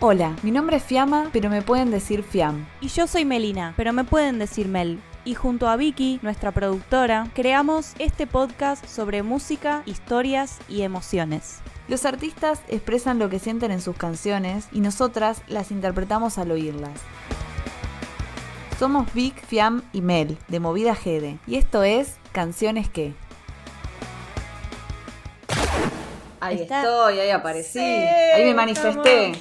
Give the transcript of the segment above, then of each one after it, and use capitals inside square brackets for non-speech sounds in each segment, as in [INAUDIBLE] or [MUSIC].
Hola, mi nombre es Fiamma, pero me pueden decir Fiam. Y yo soy Melina, pero me pueden decir Mel. Y junto a Vicky, nuestra productora, creamos este podcast sobre música, historias y emociones. Los artistas expresan lo que sienten en sus canciones y nosotras las interpretamos al oírlas. Somos Vic, Fiam y Mel, de Movida Gede, y esto es Canciones que. Ahí Está- estoy, ahí aparecí, Sí, ahí me manifesté.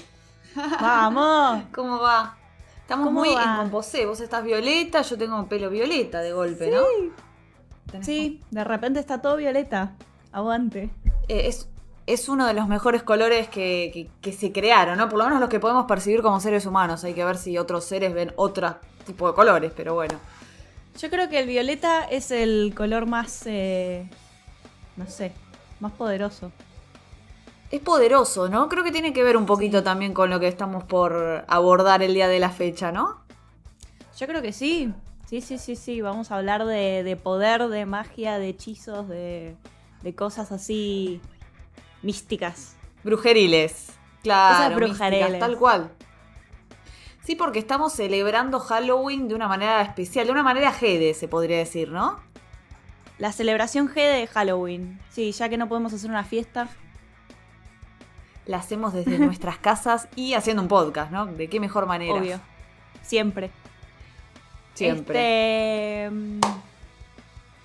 ¡Vamos! ¿Cómo va? Estamos ¿Cómo muy va? en composé. Vos estás violeta, yo tengo pelo violeta de golpe, ¿no? Sí, de repente está todo violeta. Aguante. eh, es, es uno de los mejores colores que, que- que se crearon, ¿no? Por lo menos los que podemos percibir como seres humanos. Hay que ver si otros seres ven otro tipo de colores, pero bueno. Yo creo que el violeta es el color más, eh, no sé, más poderoso. Es poderoso, ¿no? Creo que tiene que ver un poquito también con lo que estamos por abordar el día de la fecha, ¿no? Yo creo que sí. Sí, sí, sí, sí. Vamos a hablar de, de poder, de magia, de hechizos, de, de cosas así místicas. Brujeriles. Claro, místicas, brujeriles. tal cual. Sí, porque estamos celebrando Halloween de una manera especial, de una manera Gede, se podría decir, ¿no? La celebración G de Halloween. Sí, ya que no podemos hacer una fiesta. La hacemos desde [LAUGHS] nuestras casas y haciendo un podcast, ¿no? ¿De qué mejor manera? Obvio. Siempre. Siempre. Este, mm,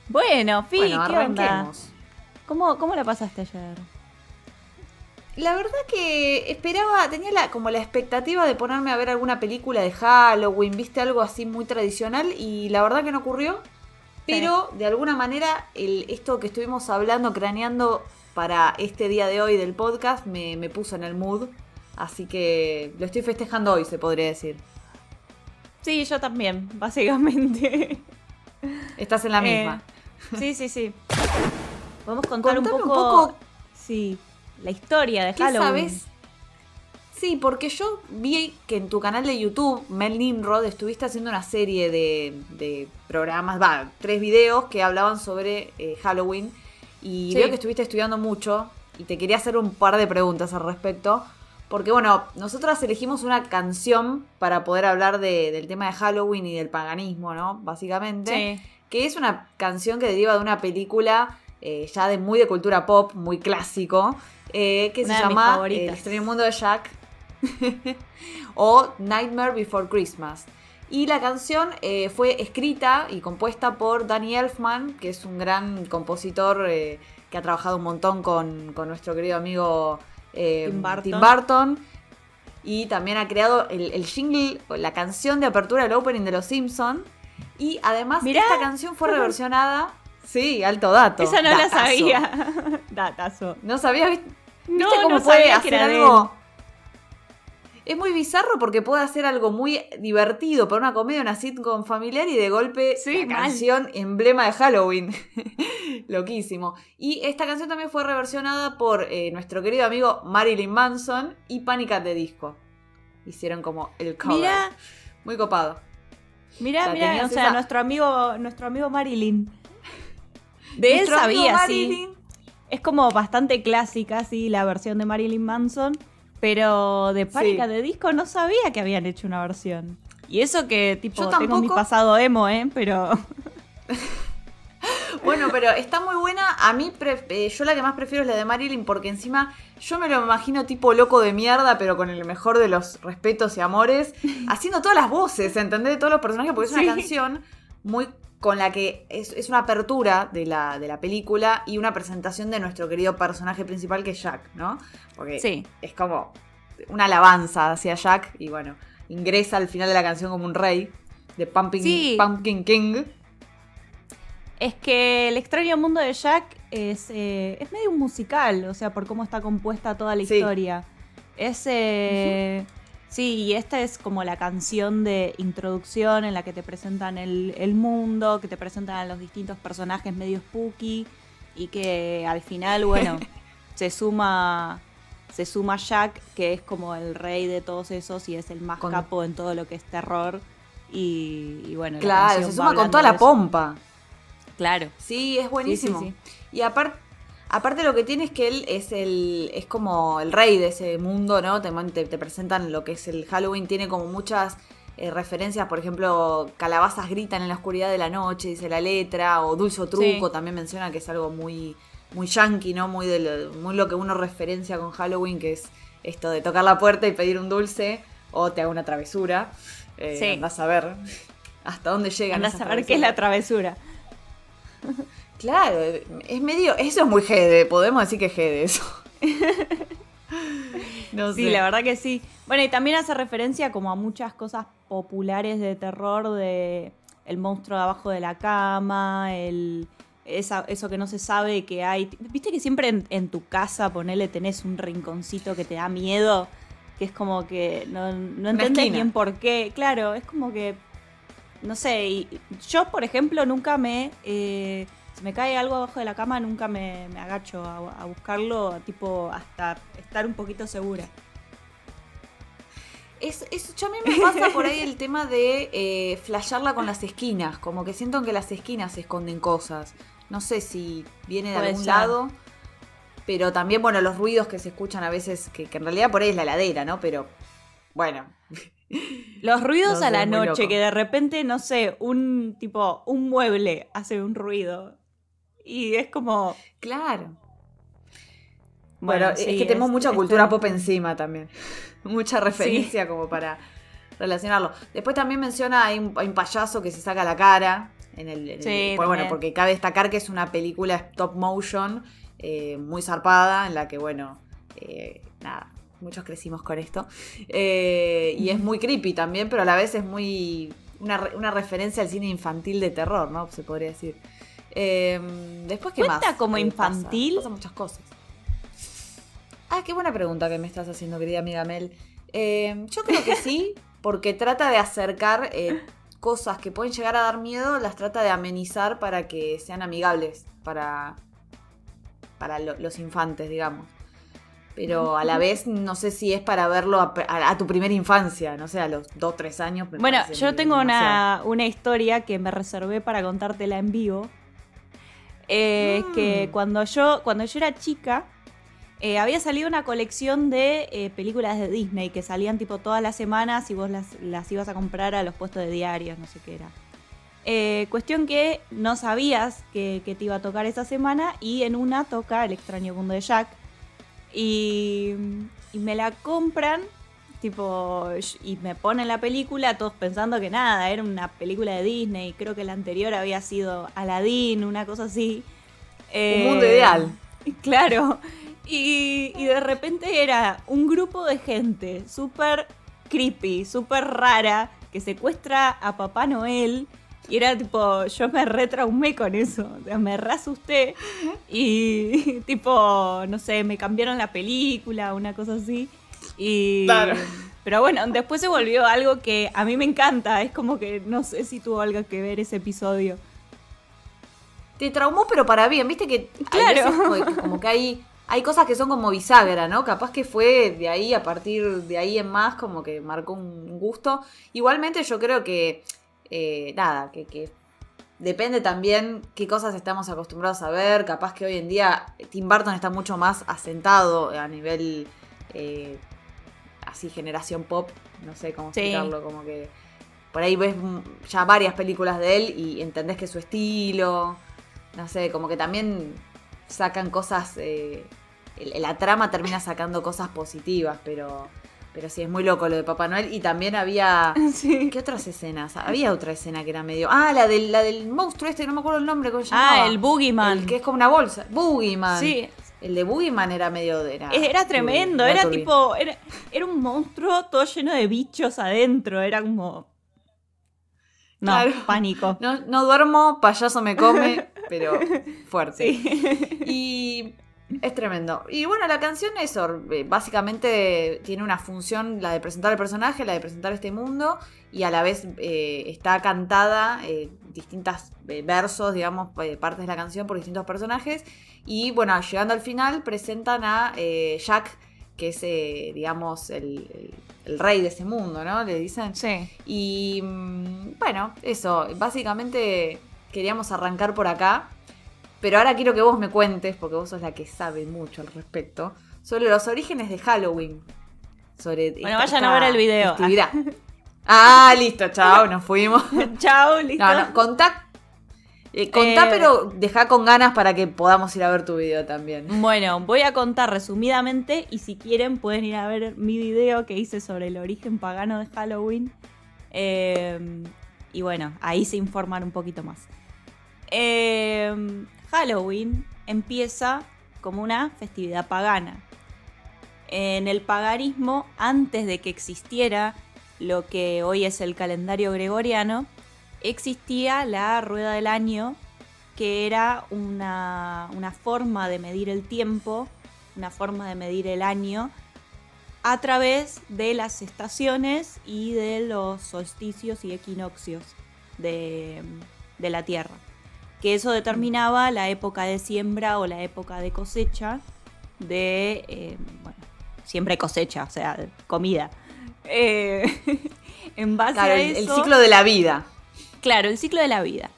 Bueno, Fi, bueno, ¿qué onda? ¿Cómo, ¿Cómo la pasaste ayer? La verdad que esperaba, tenía la, como la expectativa de ponerme a ver alguna película de Halloween, viste algo así muy tradicional y la verdad que no ocurrió. Pero de alguna manera el, esto que estuvimos hablando, craneando para este día de hoy del podcast, me, me puso en el mood. Así que lo estoy festejando hoy, se podría decir. Sí, yo también, [LAUGHS] básicamente. Estás en la misma. Eh, sí, sí, sí. Podemos contar un poco, un poco Sí, la historia de ¿Qué Halloween. sabes? Sí, porque yo vi que en tu canal de YouTube, Mel Nimrod, estuviste haciendo una serie de, de programas, va, tres videos que hablaban sobre eh, Halloween. Y Sí. veo que estuviste estudiando mucho y te quería hacer un par de preguntas al respecto. Porque bueno, nosotras elegimos una canción para poder hablar de- del tema de Halloween y del paganismo, ¿no? Básicamente Sí. que es una canción que deriva de una película eh, ya de muy de cultura pop, muy clásico, eh, que Una se llama favoritas. El extraño mundo de Jack [LAUGHS] o Nightmare Before Christmas. Y la canción eh, fue escrita y compuesta por Danny Elfman, que es un gran compositor eh, que ha trabajado un montón con, con nuestro querido amigo eh, Tim Burton. Tim Burton. Y también ha creado el, el jingle, la canción de apertura del opening de Los Simpson. Y además Mirá. esta canción fue [LAUGHS] reversionada. Sí, alto dato. Esa no la datazo. sabía. [LAUGHS] Datazo. ¿No sabías? ¿Viste No, cómo no puede hacer algo? Es muy bizarro porque puede hacer algo muy divertido para una comedia, una sitcom familiar y de golpe Sí, la canción emblema de Halloween. [LAUGHS] Loquísimo. Y esta canción también fue reversionada por eh, nuestro querido amigo Marilyn Manson y Panic at the Disco. Hicieron como el cover. Mira, Muy copado. mira, tenías o sea, esa- nuestro amigo, nuestro amigo Marilyn. [LAUGHS] De él sabía, sí. Es como bastante clásica, sí, la versión de Marilyn Manson. Pero de Sí. at the Disco no sabía que habían hecho una versión. Y eso que, tipo, Yo tengo mi tampoco. pasado emo, ¿eh? Pero. [LAUGHS] Bueno, pero está muy buena. A mí, eh, yo la que más prefiero es la de Marilyn porque encima yo me lo imagino tipo loco de mierda, pero con el mejor de los respetos y amores, [LAUGHS] haciendo todas las voces, ¿entendés? De todos los personajes, porque es Sí. una canción muy con la que es, es una apertura de la, de la película y una presentación de nuestro querido personaje principal que es Jack, ¿no? Porque Sí. es como una alabanza hacia Jack y bueno, ingresa al final de la canción como un rey de Pumpkin, Sí. Pumpkin King. Es que El extraño mundo de Jack es, eh, es medio un musical, o sea, por cómo está compuesta toda la Sí. historia. Es. eh, Sí, y esta es como la canción de introducción en la que te presentan el, el mundo, que te presentan a los distintos personajes medio spooky y que al final, bueno, [LAUGHS] se suma se suma Jack, que es como el rey de todos esos y es el más Con- capo en todo lo que es terror. Y, y bueno, la Claro, se suma con toda la pompa. Claro. Sí, es buenísimo. sí, Y aparte, Aparte lo que tiene es que él es el es como el rey de ese mundo, ¿no? Te, te, presentan lo que es el Halloween, tiene como muchas eh, referencias, por ejemplo, calabazas gritan en la oscuridad de la noche, dice la letra, o dulce truco también menciona que es algo muy muy yankee, ¿no? Muy, de lo, muy lo que uno referencia con Halloween, que es esto de tocar la puerta y pedir un dulce, o te hago una travesura. Eh, sí. Andás a ver hasta dónde llegan. Andás a ver qué es la travesura. [LAUGHS] Claro, es medio. Eso es muy Gede, podemos decir que es Gede eso. [LAUGHS] no sí, la verdad que sí. Bueno, y también hace referencia como a muchas cosas populares de terror, de el monstruo de abajo de la cama, el, eso que no se sabe que hay. Viste que siempre en, tu casa, ponele, tenés un rinconcito que te da miedo, que es como que no, no entendés bien por qué. Claro, es como que. No sé, y yo, por ejemplo, nunca me. Eh, si me cae algo abajo de la cama, nunca me, agacho a, buscarlo, tipo, hasta estar un poquito segura. Es, yo a mí me pasa por ahí el tema de eh, flashearla con las esquinas, como que siento que las esquinas se esconden cosas. No sé si viene de algún lado, pero también, bueno, los ruidos que se escuchan a veces, que, en realidad por ahí es la heladera, ¿no? Pero, bueno. Los ruidos a la noche, que de repente, no sé, un tipo, un mueble hace un ruido. Y es como. Claro. Bueno, es que tenemos mucha cultura pop encima también. [LAUGHS] Mucha referencia como para relacionarlo. Después también menciona, hay un, payaso que se saca la cara. En el, sí, pues, bueno, porque cabe destacar que es una película stop motion eh, muy zarpada, en la que, bueno, eh, nada, muchos crecimos con esto. Eh, y es muy creepy también, pero a la vez es muy. Una, una referencia al cine infantil de terror, ¿no? Se podría decir. Em, después, ¿qué ¿Cuenta como infantil? Pasa? muchas cosas. Ah, qué buena pregunta que me estás haciendo, querida amiga Mel. Em, yo creo que sí, [LAUGHS] porque trata de acercar eh, cosas que pueden llegar a dar miedo, las trata de amenizar para que sean amigables para, para los infantes, digamos. Pero a la vez no sé si es para verlo a, tu primera infancia, no sé, a los 2, 3 años. bueno, yo tengo una, una, historia que me reservé para contártela en vivo, eh, que mm. cuando yo, cuando yo era chica, eh, había salido una colección de eh, películas de Disney que salían tipo todas las semanas y vos las, ibas a comprar a los puestos de diarios, no sé qué era. cuestión que no sabías que, te iba a tocar esa semana y en una toca El extraño mundo de Jack. Y, y me la compran tipo, y me ponen la película, todos pensando que nada, era una película de Disney, creo que la anterior había sido Aladdin, una cosa así. un mundo eh, ideal. [LAUGHS] Claro. Y, y, de repente era un grupo de gente súper creepy, súper rara, que secuestra a Papá Noel. Y era tipo, yo me retraumé con eso, o sea, me reasusté y [LAUGHS] tipo, no sé, me cambiaron la película, una cosa así. Y, claro. Pero bueno, después se volvió algo que a mí me encanta. Es como que no sé si tuvo algo que ver ese episodio. Te traumó, pero para bien. Viste que. Claro. como que hay. Hay cosas que son como bisagra, ¿no? Capaz que fue de ahí, a partir de ahí en más, como que marcó un gusto. Igualmente yo creo que, eh, nada, que, que depende también qué cosas estamos acostumbrados a ver. Capaz que hoy en día Tim Burton está mucho más asentado a nivel eh, así generación pop, no sé cómo explicarlo, como que por ahí ves ya varias películas de él y entendés que su estilo, no sé, como que también sacan cosas, eh, la trama termina sacando cosas positivas, pero... Pero sí, es muy loco lo de Papá Noel. Y también había. [LAUGHS] ¿Qué otras escenas? Había otra escena que era medio. Ah, la del, la del monstruo este, no me acuerdo el nombre. ¿cómo se ah, el Boogeyman. El que es como una bolsa. Boogeyman. Sí, el de Boogeyman era medio. Era, era tremendo, era tipo. Era, era, un monstruo todo lleno de bichos adentro. Era como. No, pánico. No, no, duermo, payaso me come, [LAUGHS] pero fuerte. Y es tremendo. Y bueno, la canción es eh, básicamente tiene una función, la de presentar el personaje, la de presentar este mundo, y a la vez eh, está cantada eh, distintos versos, digamos, partes de la canción por distintos personajes. Y bueno, llegando al final, presentan a Jack, que es, digamos, el, el, rey de ese mundo, ¿no? Le dicen. Sí. Y mm, bueno, eso, básicamente queríamos arrancar por acá Pero ahora quiero que vos me cuentes, porque vos sos la que sabe mucho al respecto, sobre los orígenes de Halloween. Sobre bueno, vayan a ver el video. [LAUGHS] Ah, listo, chao, nos fuimos. [LAUGHS] chao, listo. No, no, contá, eh, contá, eh, pero deja con ganas para que podamos ir a ver tu video también. Bueno, voy a contar resumidamente y si quieren pueden ir a ver mi video que hice sobre el origen pagano de Halloween. Eh, y bueno, ahí se informan un poquito más. Halloween empieza como una festividad pagana. En el paganismo, antes de que existiera lo que hoy es el calendario gregoriano, existía la rueda del año, que era una, forma de medir el tiempo, una forma de medir el año, a través de las estaciones y de los solsticios y equinoccios de, la Tierra. Que eso determinaba la época de siembra o la época de cosecha de, eh, bueno, siempre cosecha, o sea, comida. Eh, [LAUGHS] en base a el, el ciclo de la vida. Claro, el ciclo de la vida.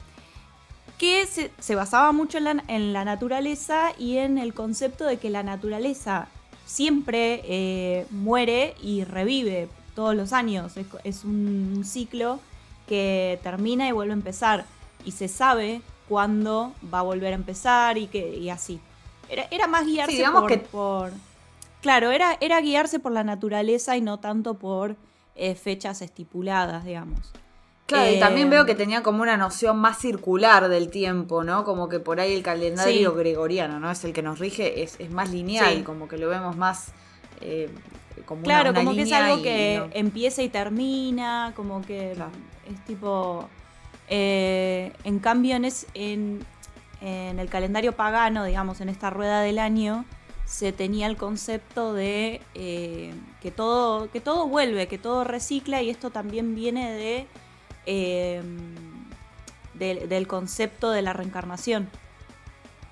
Que se, basaba mucho en la, naturaleza y en el concepto de que la naturaleza siempre eh, muere y revive todos los años. Es, un ciclo que termina y vuelve a empezar. Y se sabe cuándo va a volver a empezar y, que, así. Era, más guiarse por, Claro, era, era guiarse por la naturaleza y no tanto por eh, fechas estipuladas, digamos. Claro, y también veo que tenía como una noción más circular del tiempo, ¿no? Como que por ahí el calendario gregoriano, ¿no? Es el que nos rige, es, más lineal, como que lo vemos más eh, como Claro, como que es algo que empieza y termina, como que es tipo... Eh, en cambio, en, en, el calendario pagano, digamos, en esta rueda del año, se tenía el concepto de eh, que, todo, que todo vuelve, que todo recicla y esto también viene de Em, del, concepto de la reencarnación.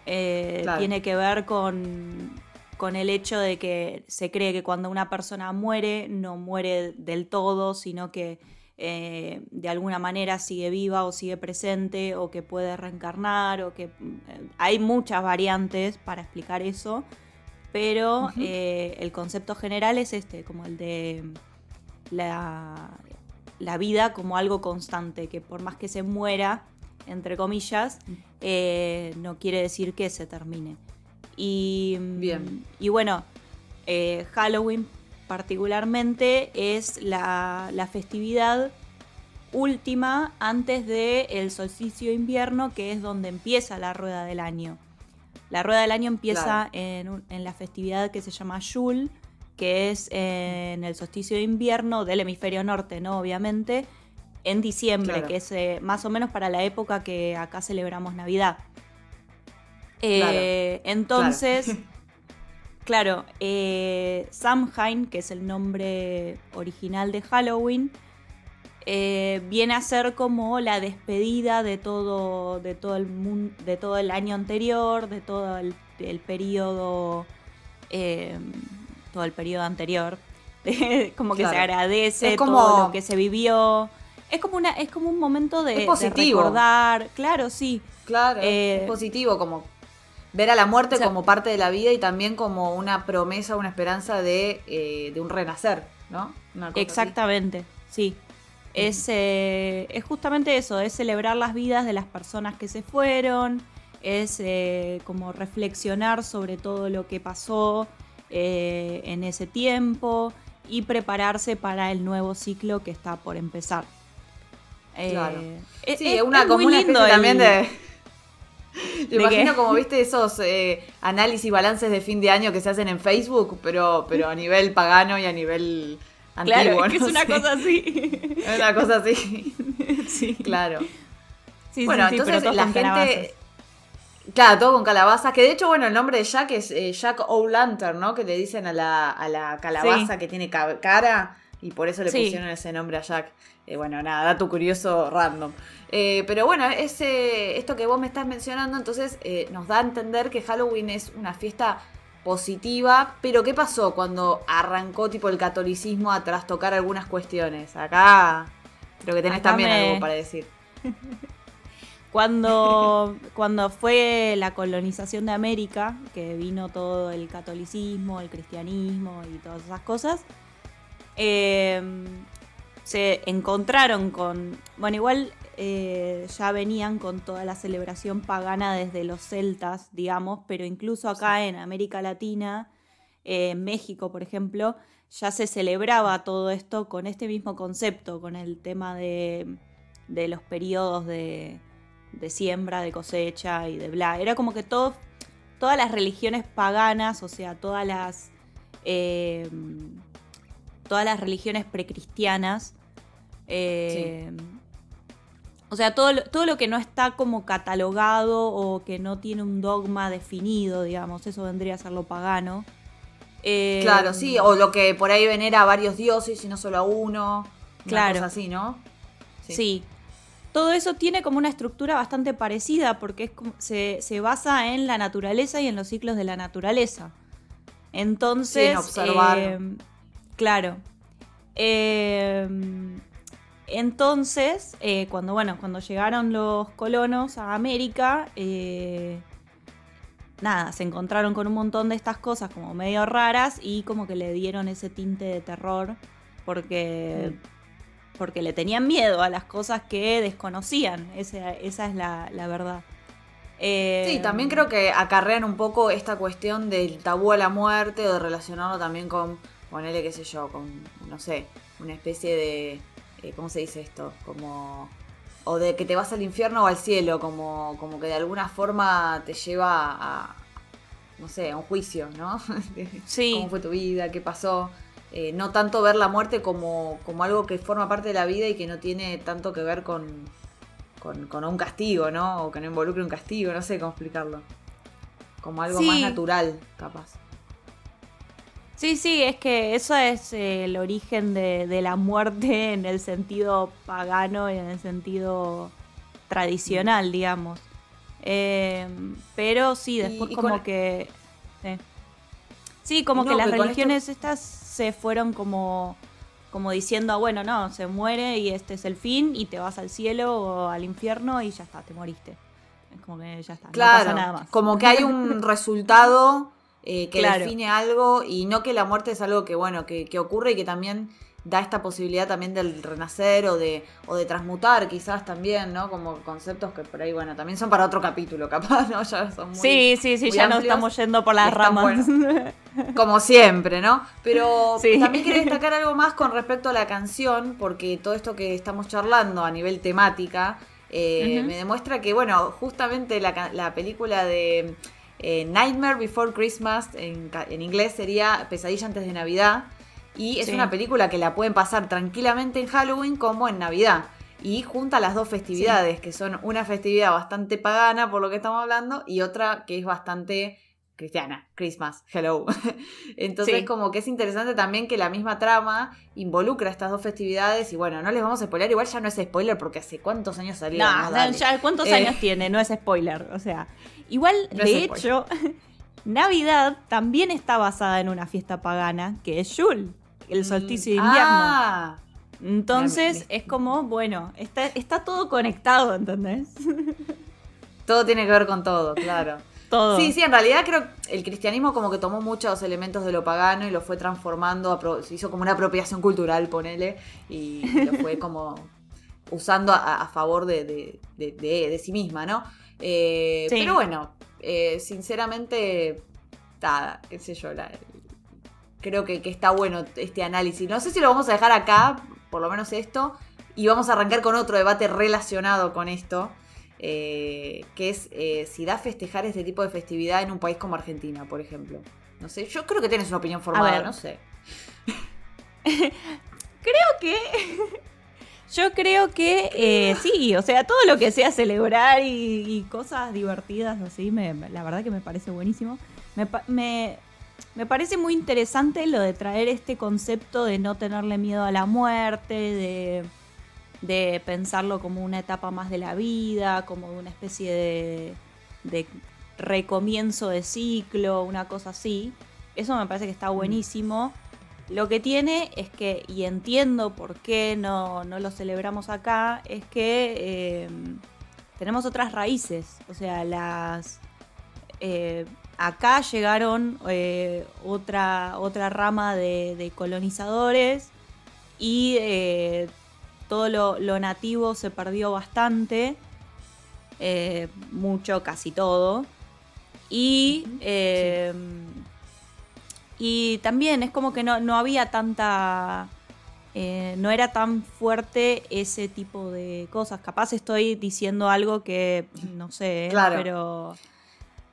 Eh, tiene que ver con, con el hecho de que se cree que cuando una persona muere, no muere del todo, sino que eh, de alguna manera sigue viva o sigue presente o que puede reencarnar o que eh, hay muchas variantes para explicar eso, pero el concepto general es este, como el de la, la vida como algo constante, que por más que se muera, entre comillas, eh, no quiere decir que se termine. Y, Bien. y bueno, eh, Halloween particularmente es la, festividad última antes del el solsticio invierno, que es donde empieza la rueda del año. La rueda del año empieza en, en, la festividad que se llama Yule, que es en el solsticio de invierno del hemisferio norte, ¿no? Obviamente, en diciembre, que es eh, más o menos para la época que acá celebramos Navidad. Eh, entonces, [LAUGHS] claro, eh, Samhain, que es el nombre original de Halloween, viene a ser como la despedida de todo, de todo el mundo, de todo el año anterior, de todo el, el periodo todo el periodo anterior. [LAUGHS] como que se agradece todo lo que se vivió. Es como una, es como un momento de, recordar. Claro, sí. Claro. es eh, positivo, como ver a la muerte como parte de la vida y también como una promesa, una esperanza de, eh, un renacer, ¿no? exactamente, sí. Es, eh, es justamente eso, es celebrar las vidas de las personas que se fueron, es como reflexionar sobre todo lo que pasó, eh, en ese tiempo y prepararse para el nuevo ciclo que está por empezar. Eh, claro. sí, es, una, como una también de... [LAUGHS] imagino como viste esos eh, análisis y balances de fin de año que se hacen en Facebook, pero, pero a nivel pagano y a nivel antiguo. Claro, es, una cosa así. Es una cosa así. [LAUGHS] sí. Claro. bueno, entonces la gente... Claro, todo con calabazas. Que de hecho, bueno, el nombre de Jack es eh, Jack O'Lantern, ¿no? Que le dicen a la, a la calabaza que tiene cara y por eso le pusieron ese nombre a Jack. Eh, bueno, nada, dato curioso random. Eh, pero bueno, ese, esto que vos me estás mencionando, entonces nos da a entender que Halloween es una fiesta positiva. Pero ¿qué pasó cuando arrancó tipo el catolicismo a trastocar algunas cuestiones? Acá creo que tenés también algo para decir. [LAUGHS] Cuando, cuando fue la colonización de América, que vino todo el catolicismo, el cristianismo y todas esas cosas, eh, se encontraron con. Bueno, igual eh, ya venían con toda la celebración pagana desde los celtas, digamos, pero incluso acá en América Latina, eh, en México, por ejemplo, ya se celebraba todo esto con este mismo concepto, con el tema de, de los periodos de, de siembra, de cosecha y de bla. Era como que todo, todas las religiones paganas, o sea, todas las, eh, todas las religiones precristianas, eh, o sea, todo, todo lo que no está como catalogado o que no tiene un dogma definido, digamos, eso vendría a ser lo pagano. Eh, claro, sí, o lo que por ahí venera a varios dioses y no solo a uno. Claro. así, ¿no? sí todo eso tiene como una estructura bastante parecida porque es se, basa en la naturaleza y en los ciclos de la naturaleza. Entonces, observar. Em, claro. Em, entonces, eh, cuando, bueno, cuando llegaron los colonos a América, eh, nada, se encontraron con un montón de estas cosas como medio raras y como que le dieron ese tinte de terror porque... Porque le tenían miedo a las cosas que desconocían. Esa, esa es la, verdad. Eh, sí, también creo que acarrean un poco esta cuestión del tabú a la muerte o de relacionarlo también con, ponele, qué sé yo, con, no sé, una especie de, eh, ¿cómo se dice esto? Como, o de que te vas al infierno o al cielo, como, como que de alguna forma te lleva a, no sé, a un juicio, ¿no? [LAUGHS] Sí. ¿Cómo fue tu vida? ¿Qué pasó? Eh, no tanto ver la muerte como, como, algo que forma parte de la vida y que no tiene tanto que ver con, con, un castigo, ¿no? O que no involucre un castigo, no sé cómo explicarlo. Como algo más natural, capaz. Sí, sí, es que eso es eh, el origen de, la muerte en el sentido pagano y en el sentido tradicional, mm. digamos. Eh, pero sí, después como que... Sí, como que las religiones estas se fueron como, como diciendo, ah, bueno, no, se muere y este es el fin y te vas al cielo o al infierno y ya está, te moriste. Es como que ya está, claro, no pasa nada más. Como que hay un [LAUGHS] resultado eh, que define algo y no que la muerte es algo que, bueno, que, que ocurre y que también da esta posibilidad también del renacer o de, o de transmutar quizás también, ¿no? Como conceptos que por ahí, bueno, también son para otro capítulo, [LAUGHS] capaz, ¿no? Ya son muy, sí, sí, sí, ya no estamos yendo por las ramas. [LAUGHS] como siempre, ¿no? Pero también quiero destacar algo más con respecto a la canción, porque todo esto que estamos charlando a nivel temática eh, me demuestra que, bueno, justamente la, película de... Eh, Nightmare Before Christmas, en, en inglés sería Pesadilla antes de Navidad, y es una película que la pueden pasar tranquilamente en Halloween como en Navidad. Y junta las dos festividades, que son una festividad bastante pagana, por lo que estamos hablando, y otra que es bastante cristiana, Christmas, hello. [LAUGHS] Entonces como que es interesante también que la misma trama involucra estas dos festividades y bueno, no les vamos a spoiler, igual ya no es spoiler porque hace cuántos años salió. No, ya cuántos eh, años tiene, no es spoiler, o sea, igual [LAUGHS] de hecho [LAUGHS] Navidad también está basada en una fiesta pagana que es Yule el solsticio de invierno. Ah. Entonces es como, bueno, está, está todo conectado, ¿entendés? Todo tiene que ver con todo, claro. Todo. Sí, sí, en realidad creo que el cristianismo como que tomó muchos elementos de lo pagano y lo fue transformando, se hizo como una apropiación cultural, ponele, y lo fue [LAUGHS] como usando a, favor de, sí misma, ¿no? Eh, pero bueno, eh, sinceramente, nada, qué sé yo, la, creo que, está bueno este análisis. No sé si lo vamos a dejar acá, por lo menos esto, y vamos a arrancar con otro debate relacionado con esto, eh, que es eh, si da festejar este tipo de festividad en un país como Argentina, por ejemplo. No sé, yo creo que tienes una opinión formada, no sé. [LAUGHS] creo que... [LAUGHS] Yo creo que eh, sí, o sea, todo lo que sea celebrar y, cosas divertidas así, me, la verdad que me parece buenísimo. me, me parece muy interesante lo de traer este concepto de no tenerle miedo a la muerte, de, pensarlo como una etapa más de la vida, como una especie de, de recomienzo de ciclo, una cosa así. Eso me parece que está mm. buenísimo. Lo que tiene es que, y entiendo por qué no, lo celebramos acá, es que eh, tenemos otras raíces. O sea, las. eh, acá llegaron eh, otra, otra rama de, de colonizadores y eh, todo lo, lo nativo se perdió bastante. eh, mucho, casi todo. Y. eh, Y también es como que no, no había tanta. eh, no era tan fuerte ese tipo de cosas. Capaz estoy diciendo algo que no sé, Claro. pero.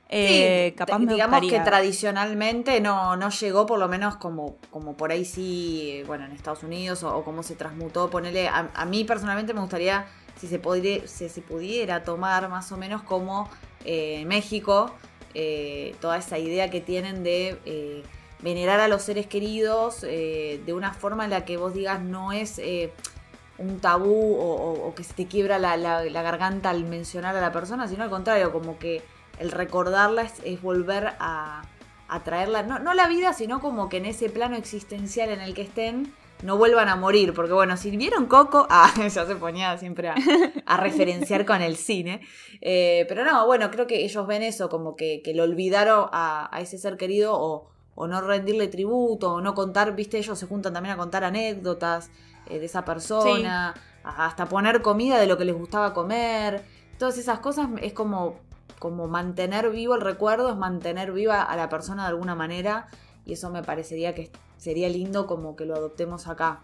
Eh, Sí, capaz d- me digamos gustaría. que tradicionalmente no, no llegó por lo menos como, como por ahí sí, bueno, en Estados Unidos o, o cómo se transmutó, ponele, a, a mí personalmente me gustaría, si se, podría, si se pudiera tomar más o menos como eh, en México, eh, toda esa idea que tienen de venerar a los seres queridos de una forma en la que vos digas no es... un tabú o, o- o que se te quiebra la, la- la garganta al mencionar a la persona, sino al contrario, como que el recordarla es, es volver a, a traerla, no, no a la vida, sino como que en ese plano existencial en el que estén, no vuelvan a morir. Porque bueno, si vieron Coco, [LAUGHS] ah, ya se ponía siempre a, a referenciar con el cine. Eh, pero no, bueno, creo que ellos ven eso, como que, que lo olvidaron a, a ese ser querido o, o no rendirle tributo, o no contar, viste, ellos se juntan también a contar anécdotas eh, de esa persona, hasta poner comida de lo que les gustaba comer. Todas esas cosas es como, como mantener vivo el recuerdo, es mantener viva a la persona de alguna manera. Y eso me parecería que sería lindo como que lo adoptemos acá,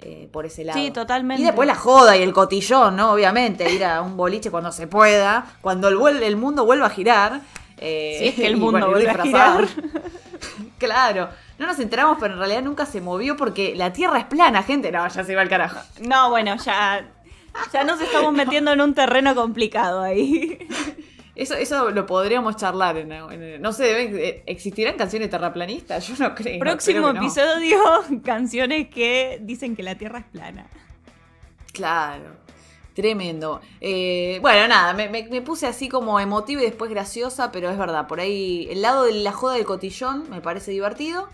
eh, por ese lado. Sí, totalmente. Y después la joda y el cotillón, ¿no? Obviamente, ir a un boliche cuando se pueda, cuando el, vuel- el mundo vuelva a girar. eh, Si es que el mundo vuelve a disfrazado. [LAUGHS] claro. No nos enteramos, pero en realidad nunca se movió porque la Tierra es plana, gente. No, ya se va al carajo. No, bueno, ya. Ya nos estamos [LAUGHS] metiendo en un terreno complicado ahí. [LAUGHS] Eso, eso lo podríamos charlar. En, en- no sé, deben- eh, ¿existirán canciones terraplanistas? [LAUGHS] Yo no creo. Próximo creo que no. episodio, [LAUGHS] canciones que dicen que la Tierra es plana. Claro. Tremendo. Eh, bueno, nada, me, me- me puse así como emotiva y después graciosa, pero es verdad, por ahí el lado de la joda del cotillón me parece divertido.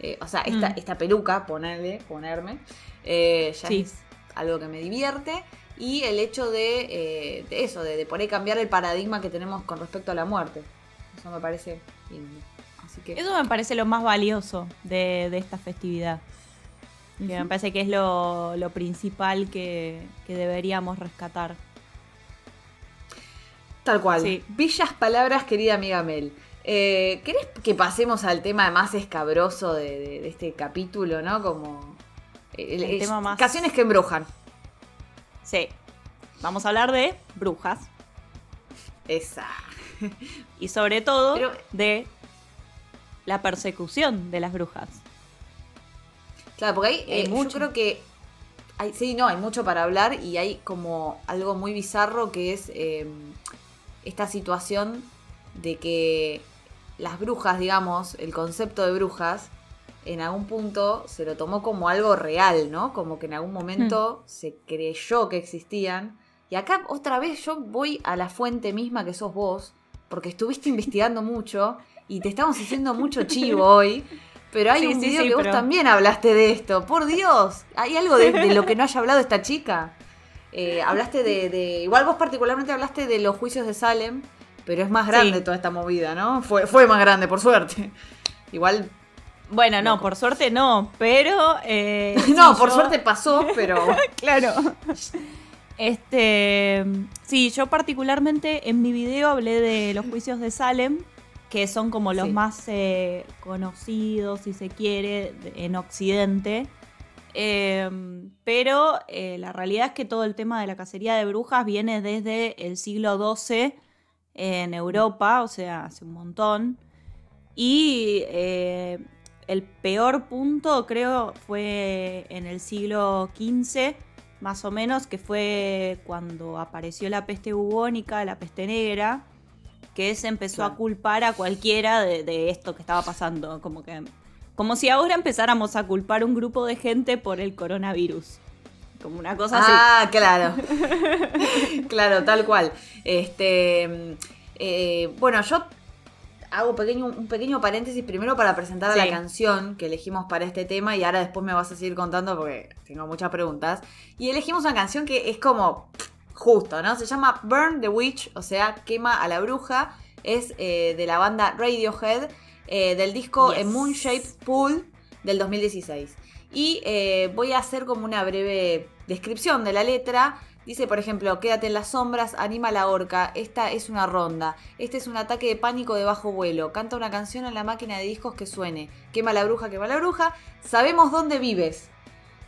Eh, o sea, esta, Mm. esta peluca, ponerle, ponerme, eh, ya Sí. es algo que me divierte. Y el hecho de, eh, de eso, de, de por ahí cambiar el paradigma que tenemos con respecto a la muerte. Eso me parece lindo. Así que... Eso me parece lo más valioso de, de esta festividad. Que me parece que es lo, lo principal que, que deberíamos rescatar. Tal cual. Sí. Bellas palabras, querida amiga Mel. Eh, ¿Querés que pasemos al tema más escabroso de, este capítulo, no? Como. eh, El tema más- Canciones que embrujan. Sí. Vamos a hablar de brujas. Esa. Y sobre todo Pero- de la persecución de las brujas. Claro, porque hay, Hay eh, yo creo que. Hay, sí, no, hay mucho para hablar y hay como algo muy bizarro que es eh, esta situación de que las brujas, digamos, el concepto de brujas, en algún punto se lo tomó como algo real, ¿no? Como que en algún momento se creyó que existían. Y acá otra vez yo voy a la fuente misma que sos vos, porque estuviste [LAUGHS] investigando mucho y te estamos haciendo mucho chivo [LAUGHS] hoy. Pero hay Sí, un sí, video sí, que vos también hablaste de esto. Por Dios, ¿hay algo de, de lo que no haya hablado esta chica? Eh, hablaste de, de- Igual vos particularmente hablaste de los juicios de Salem, pero es más grande toda esta movida, ¿no? Fue, fue más grande, por suerte. Igual. Bueno, no, por suerte no, pero... eh, [LAUGHS] no, sí, por yo- suerte pasó, pero. [LAUGHS] Claro. Este, sí, yo particularmente en mi video hablé de los juicios de Salem, que son como los Sí. más eh, conocidos, si se quiere, en Occidente. Eh, pero eh, la realidad es que todo el tema de la cacería de brujas viene desde el siglo XII en Europa, o sea, hace un montón. Y el peor punto creo fue en el siglo XV, más o menos, que fue cuando apareció la peste bubónica, la peste negra, que se empezó Claro. a culpar a cualquiera de, de esto que estaba pasando, como que como si ahora empezáramos a culpar un grupo de gente por el coronavirus. Como una cosa así. Ah, claro. [LAUGHS] claro, tal cual. Este. eh, bueno, yo hago pequeño, un pequeño paréntesis primero para presentar a la canción que elegimos para este tema y ahora después me vas a seguir contando porque tengo muchas preguntas. Y elegimos una canción que es como justo, ¿no? Se llama Burn the Witch, o sea, quema a la bruja. Es eh, de la banda Radiohead, eh, del disco Yes. Moon Shaped Pool del 2016. Y eh, voy a hacer como una breve descripción de la letra. Dice, por ejemplo, quédate en las sombras, anima la horca, esta es una ronda, este es un ataque de pánico de bajo vuelo, canta una canción en la máquina de discos que suene, quema la bruja, quema la bruja, sabemos dónde vives.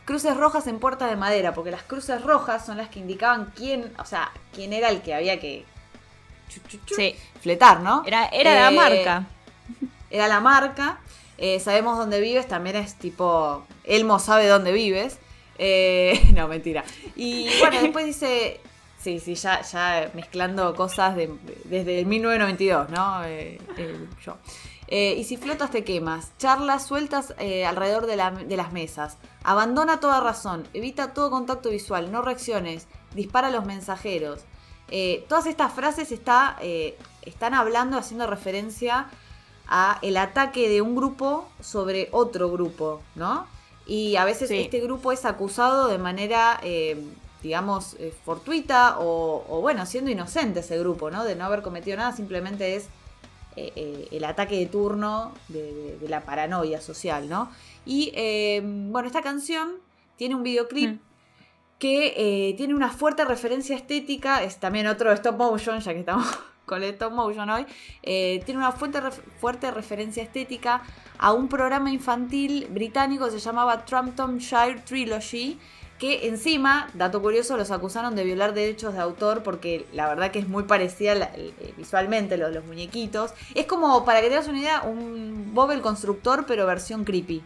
Cruces rojas en puerta de madera, porque las cruces rojas son las que indicaban quién, o sea, quién era el que había que Sí. fletar, ¿no? Era, era la Eh, marca. Era la marca. Eh, sabemos dónde vives, también es tipo, Elmo sabe dónde vives. Eh, [LAUGHS] no, mentira. Y bueno, después dice, sí, sí, ya, ya mezclando cosas de- desde el 1992, ¿no? Eh, eh, yo. Y si flotas te quemas, charlas sueltas alrededor de, la- de las mesas, abandona toda razón, evita todo contacto visual, no reacciones, dispara a los mensajeros. Todas estas frases está, están hablando, haciendo referencia a el ataque de un grupo sobre otro grupo, ¿no? Y a veces Sí. este grupo es acusado de manera, eh, digamos, eh, fortuita o, o, bueno, siendo inocente ese grupo, ¿no? De no haber cometido nada, simplemente es eh, eh, el ataque de turno de, de- de la paranoia social, ¿no? Y bueno, esta canción tiene un videoclip Mm. que tiene una fuerte referencia estética, es también otro stop motion, ya que estamos con el stop motion hoy, eh, tiene una fuerte, ref- fuerte referencia estética a un programa infantil británico que se llamaba Tramptonshire Trilogy, que encima, dato curioso, los acusaron de violar derechos de autor porque la verdad que es muy parecida la- eh, visualmente los, los muñequitos. Es como, para que te das una idea, un Bob el Constructor, pero versión creepy.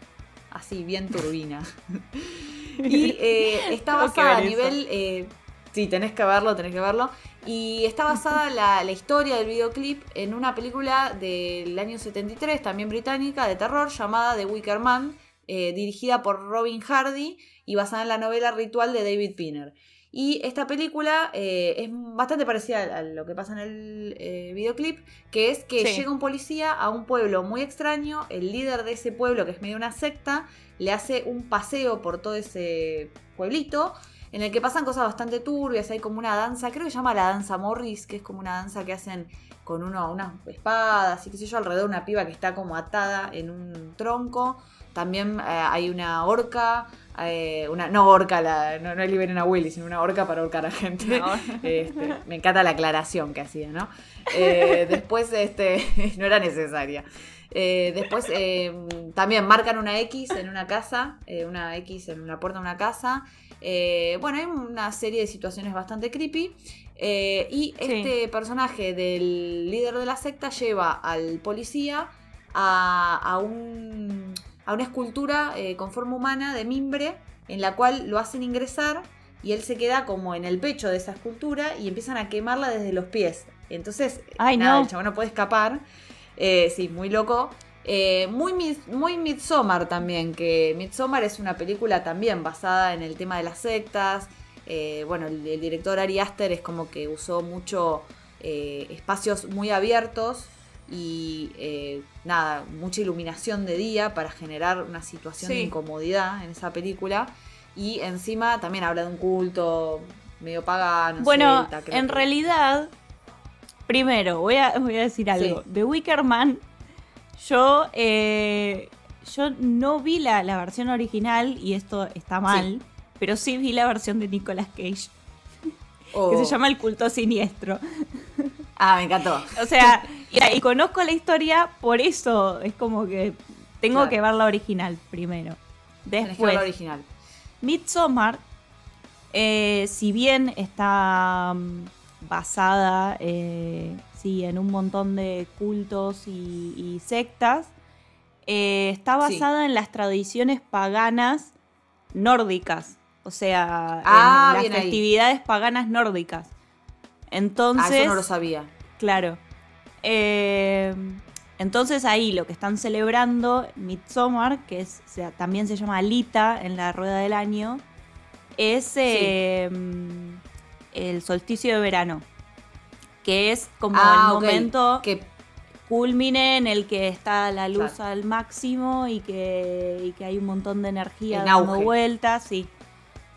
Así, bien turbina. [LAUGHS] y eh, está basada a nivel... eh, sí, tenés que verlo, tenés que verlo. Y está basada la, la historia del videoclip en una película del año 73, también británica, de terror, llamada The Wicker Man, eh, dirigida por Robin Hardy y basada en la novela Ritual de David Pinner. Y esta película eh, es bastante parecida a- lo que pasa en el eh, videoclip, que es que Sí. llega un policía a un pueblo muy extraño, el líder de ese pueblo, que es medio una secta, le hace un paseo por todo ese pueblito, en el que pasan cosas bastante turbias, hay como una danza, creo que se llama la danza Morris, que es como una danza que hacen con uno, unas espadas y qué sé yo, alrededor de una piba que está como atada en un tronco. También eh, hay una horca, eh, una, no horca, la, no, no liberen a Willy, sino una horca para ahorcar a gente. No. [LAUGHS] Este, me encanta la aclaración que hacía, ¿no? Eh, después, este, [LAUGHS] no era necesaria. Eh, después también marcan una X en una casa, una X en la puerta de una casa. Eh, bueno, hay una serie de situaciones bastante creepy. Eh, y Sí. este personaje del líder de la secta lleva al policía a, a un- a una escultura eh, con forma humana de mimbre en la cual lo hacen ingresar y él se queda como en el pecho de esa escultura y empiezan a quemarla desde los pies. Entonces, Ay, nada, no. el chabón no puede escapar. Sí, muy loco. Eh, muy, muy Midsommar también, que Midsommar es una película también basada en el tema de las sectas. Eh, bueno, el, el director Ari Aster es como que usó mucho eh, espacios muy abiertos y nada, mucha iluminación de día para generar una situación de incomodidad en esa película. Y encima también habla de un culto medio pagano. Bueno, celta, en que- realidad, primero voy a, voy a decir algo. Sí. De Wicker Man, yo, eh, yo no vi la, la versión original y esto está mal, pero sí vi la versión de Nicolas Cage, [LAUGHS] que Oh. se llama El culto siniestro. Ah, me encantó. [LAUGHS] O sea, [LAUGHS] y, y conozco la historia, por eso es como que tengo Claro. que ver la original primero. Que ver Después, la original. Midsommar, eh, si bien está mm, basada eh, sí, en un montón de cultos y, y sectas, eh, está Sí. basada en las tradiciones paganas nórdicas. O sea, Ah, en las ahí. festividades paganas nórdicas. Entonces, ah, eso no lo sabía. Claro. Eh, entonces ahí lo que están celebrando Midsommar, que es, o sea, también se llama Alita en la rueda del año, es eh, el solsticio de verano. Que es como Ah, el momento Que culmine en el que está la luz Claro. al máximo y que, y que hay un montón de energía En dando auge. vueltas. Sí.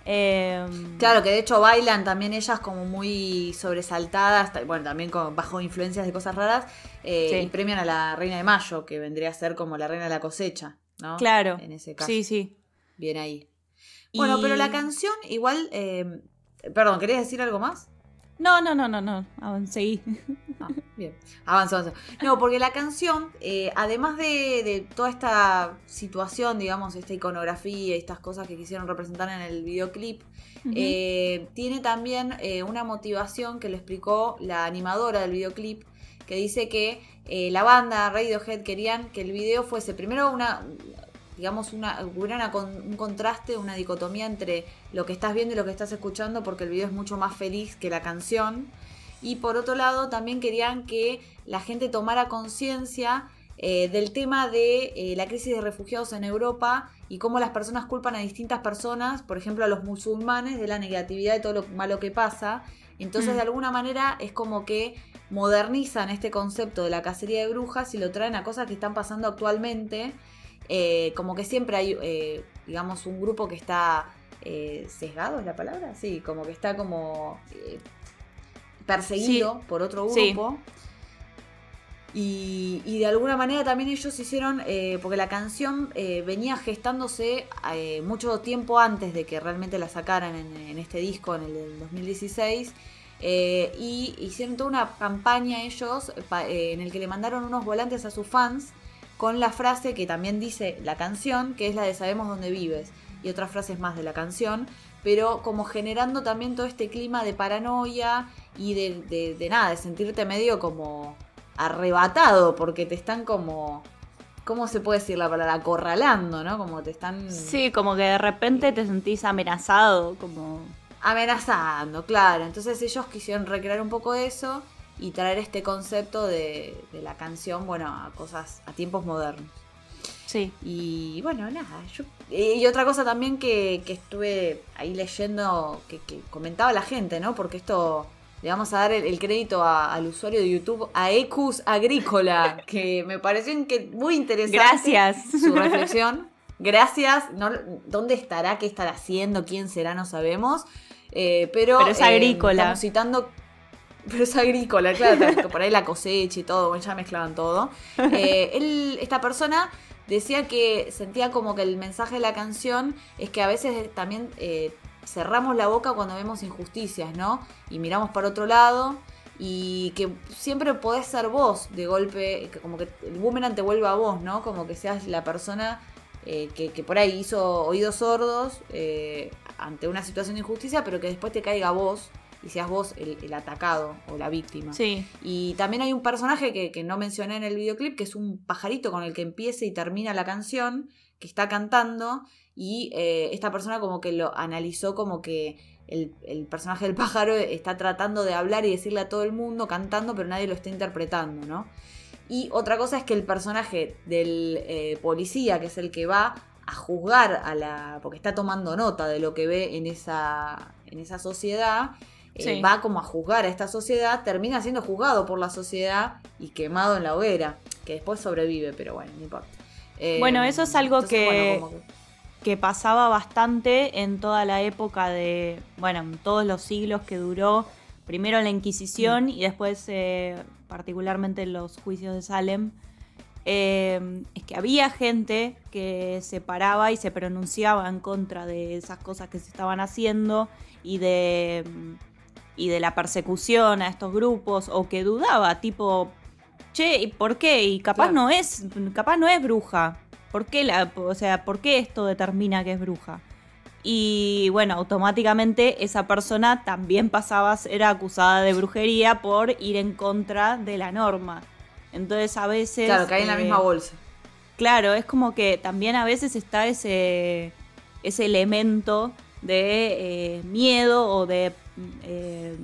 Em, Claro, que de hecho bailan también ellas como muy sobresaltadas, ta- bueno, también con, bajo influencias de cosas raras, eh, Sí. y premian a la reina de mayo, que vendría a ser como la reina de la cosecha, ¿no? claro. En ese caso. Sí, sí. Bien ahí. Bueno, pero la canción igual... eh, perdón, ¿querías decir algo más? No, no, no, no, no. Seguí. [LAUGHS] Ah, bien, avanza, avanza. No, porque la canción, eh, además de, de toda esta situación, digamos, esta iconografía y estas cosas que quisieron representar en el videoclip, eh, tiene también eh, una motivación que le explicó la animadora del videoclip, que dice que eh, la banda Radiohead querían que el video fuese primero una, digamos, una, hubiera una con- un contraste, una dicotomía entre lo que estás viendo y lo que estás escuchando, porque el video es mucho más feliz que la canción. Y por otro lado, también querían que la gente tomara conciencia eh, del tema de eh, la crisis de refugiados en Europa y cómo las personas culpan a distintas personas, por ejemplo a los musulmanes, de la negatividad de todo lo malo que pasa. Entonces, Mm. de alguna manera, es como que modernizan este concepto de la cacería de brujas y lo traen a cosas que están pasando actualmente. Eh, como que siempre hay, eh, digamos, un grupo que está eh, sesgado, ¿es la palabra? Sí, como que está como eh, perseguido por otro Sí. grupo. Y, y de alguna manera también ellos hicieron, porque la canción venía gestándose mucho tiempo antes de que realmente la sacaran en, en este disco, en el del 2016. eh, y hicieron toda una campaña ellos pa- eh, en el que le mandaron unos volantes a sus fans con la frase que también dice la canción, que es la de Sabemos dónde vives, y otras frases más de la canción, pero como generando también todo este clima de paranoia y de, de- de nada, de sentirte medio como arrebatado, porque te están como, ¿cómo se puede decir la palabra? Acorralando, ¿no? Como te están Sí, como que de repente te sentís amenazado, como... amenazando, claro. Entonces ellos quisieron recrear un poco eso y traer este concepto de, de la canción, bueno, a cosas, a tiempos modernos. Sí. Y bueno, nada, yo... eh, Y otra cosa también que, que estuve ahí leyendo, que, que comentaba la gente, ¿no? Porque esto le vamos a dar el, el crédito a- al usuario de YouTube, a Ecus Agrícola, [LAUGHS] que me pareció inque- muy interesante. Gracias. Su reflexión. Gracias. No, ¿Dónde estará? ¿Qué estará haciendo? ¿Quién será? No sabemos. Eh, pero, Pero es eh, agrícola. estamos citando [LAUGHS] pero es agrícola, claro, por ahí la cosecha y todo, ya mezclaban todo. Eh, él, esta persona decía que sentía como que el mensaje de la canción es que a veces también eh, cerramos la boca cuando vemos injusticias, ¿no? Y miramos para otro lado y que siempre podés ser vos de golpe, que como que el boomerang te vuelve a vos, ¿no? Como que seas la persona eh, que, que por ahí hizo oídos sordos eh, ante una situación de injusticia, pero que después te caiga vos y seas vos el, el atacado o la víctima. Sí. Y también hay un personaje que, que no mencioné en el videoclip, que es un pajarito con el que empieza y termina la canción, que está cantando, y eh, esta persona como que lo analizó como que el, el personaje del pájaro está tratando de hablar y decirle a todo el mundo cantando, pero nadie lo está interpretando, ¿no? Y otra cosa es que el personaje del eh, policía, que es el que va a juzgar a la. porque está tomando nota de lo que ve en esa, en esa sociedad, eh, va como a juzgar a esta sociedad, termina siendo juzgado por la sociedad y quemado en la hoguera, que después sobrevive, pero bueno, no importa. Eh, Bueno, eso es algo entonces, que- bueno, que- que pasaba bastante en toda la época de, bueno, en todos los siglos que duró, primero la Inquisición y después eh, particularmente en los juicios de Salem, eh, es que había gente que se paraba y se pronunciaba en contra de esas cosas que se estaban haciendo y de, y de la persecución a estos grupos o que dudaba, tipo, che, ¿y por qué? Y capaz Claro. no es, capaz no es bruja. ¿Por qué la, o sea, por qué esto determina que es bruja? Y bueno, automáticamente esa persona también pasaba a ser acusada de brujería por ir en contra de la norma. Entonces a veces... Claro, cae en la eh, misma bolsa. Claro, es como que también a veces está ese, ese elemento de eh, miedo o de eh,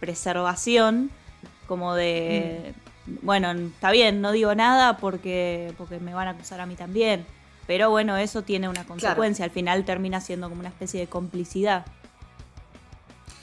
preservación, como de, bueno, está bien, no digo nada porque, porque me van a acusar a mí también, pero bueno, eso tiene una consecuencia, al final termina siendo como una especie de complicidad.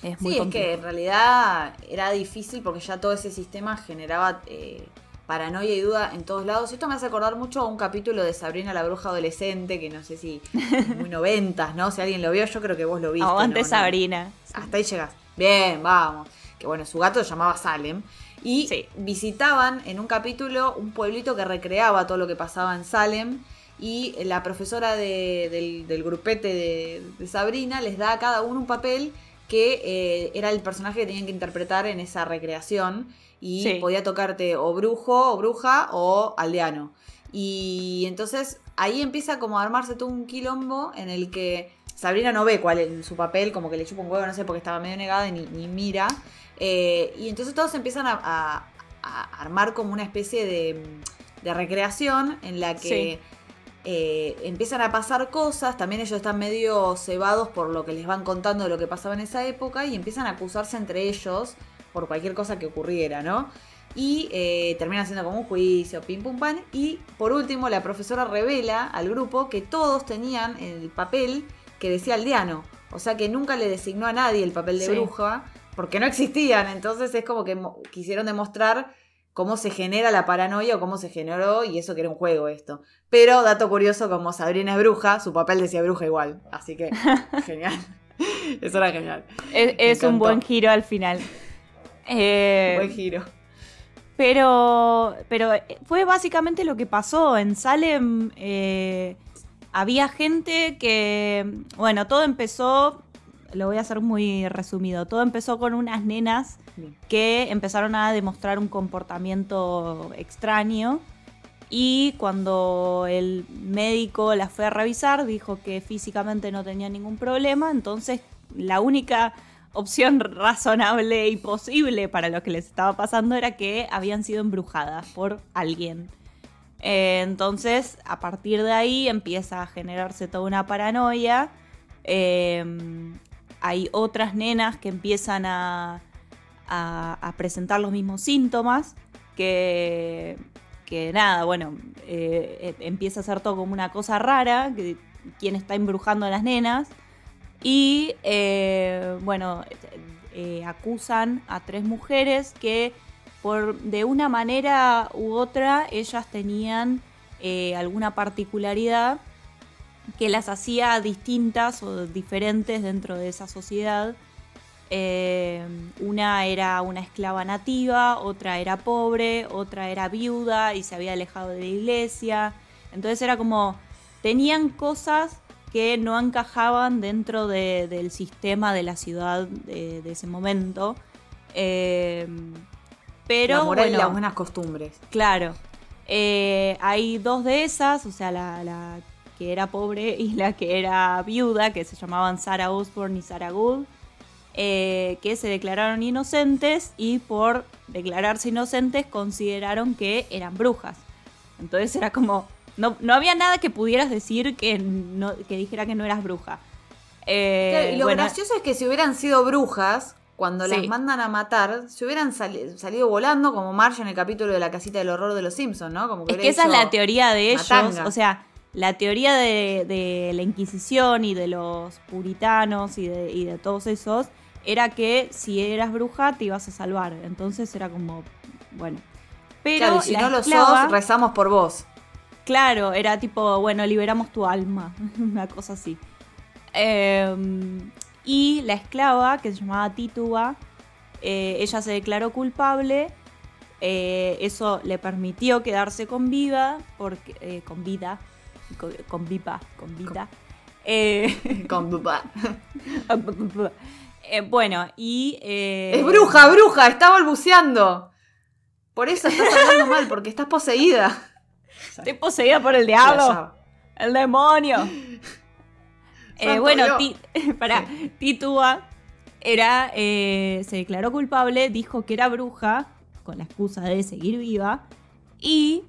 Es muy Sí, es que en realidad era difícil porque ya todo ese sistema generaba eh, paranoia y duda en todos lados. Esto me hace acordar mucho a un capítulo de Sabrina la bruja adolescente, que no sé si [LAUGHS] muy noventas, ¿no? Si alguien lo vio, yo creo que vos lo viste. Aguante ¿no? Sabrina. Hasta ahí llegas. Bien, vamos. Que bueno, su gato se llamaba Salem. Y Sí. visitaban en un capítulo un pueblito que recreaba todo lo que pasaba en Salem. Y la profesora de- del, del grupete de, de Sabrina les da a cada uno un papel que eh, era el personaje que tenían que interpretar en esa recreación. Y Sí. podía tocarte o brujo, o bruja, o aldeano. Y entonces ahí empieza como a armarse todo un quilombo en el que Sabrina no ve cuál es su papel, como que le chupa un huevo, no sé, porque estaba medio negada y ni, ni mira. Eh, y entonces todos empiezan a, a- a armar como una especie de, de recreación en la que Sí. Eh, empiezan a pasar cosas. También ellos están medio cebados por lo que les van contando de lo que pasaba en esa época y empiezan a acusarse entre ellos por cualquier cosa que ocurriera, ¿no? Y eh, termina siendo como un juicio, pim pum pan. Y por último, la profesora revela al grupo que todos tenían el papel que decía aldeano. O sea que nunca le designó a nadie el papel de Sí. bruja, porque no existían. Entonces es como que quisieron demostrar cómo se genera la paranoia o cómo se generó, y eso que era un juego esto. Pero, dato curioso, como Sabrina es bruja, su papel decía bruja igual. Así que, [LAUGHS] genial. [LAUGHS] Eso era genial. Es, es un buen giro al final. Eh, Buen giro. Pero, pero fue básicamente lo que pasó. En Salem eh, había gente que, bueno, todo empezó, lo voy a hacer muy resumido, todo empezó con unas nenas que empezaron a demostrar un comportamiento extraño y cuando el médico las fue a revisar dijo que físicamente no tenía ningún problema, entonces la única opción razonable y posible para lo que les estaba pasando era que habían sido embrujadas por alguien. Eh, entonces, a partir de ahí empieza a generarse toda una paranoia. Eh, hay otras nenas que empiezan a, presentar los mismos síntomas, que, nada, bueno, eh, eh, empieza a ser todo como una cosa rara, que quién está embrujando a las nenas. Y eh, bueno, eh, acusan a tres mujeres que por de una manera u otra ellas tenían alguna particularidad que las hacía distintas o diferentes dentro de esa sociedad. Eh, una era una esclava nativa, otra era pobre, otra era viuda y se había alejado de la iglesia. Entonces era como, tenían cosas que no encajaban dentro de- del sistema de la ciudad de, de ese momento. Eh, pero la moral y bueno, las buenas costumbres. Claro. Eh, hay dos de esas, o sea, la, la que era pobre y la que era viuda, que se llamaban Sarah Osborne y Sarah Gould, eh, que se declararon inocentes y por declararse inocentes consideraron que eran brujas. Entonces era como, no, no había nada que pudieras decir que, no, que dijera que no eras bruja. Eh, Claro, y lo bueno, gracioso es que si hubieran sido brujas, cuando las mandan a matar, se hubieran sali- salido volando como Marge en el capítulo de la casita del horror de los Simpsons, ¿no? Como Es hubiera que esa es la teoría de ellos. matanga. O sea, la teoría de, de la Inquisición y de los puritanos y de, y de todos esos era que si eras bruja te ibas a salvar. Entonces era como, bueno. Pero Claro, y si no lo sos, rezamos por vos. Claro, era tipo, bueno, liberamos tu alma, [LAUGHS] una cosa así. Eh, y la esclava, que se llamaba Tituba, eh, ella se declaró culpable. eh, eso le permitió quedarse con vida, porque, eh, con vida, con, viva, con vida. Eh, [LAUGHS] Con papá. [LAUGHS] eh, bueno, y... eh, Es bruja, bruja, está balbuceando. Por eso estás hablando mal, porque estás poseída. Estoy poseída por el diablo. ¡El demonio! Bueno. Ti- [LAUGHS] para, Titúa era, se declaró culpable, dijo que era bruja, con la excusa de seguir viva, y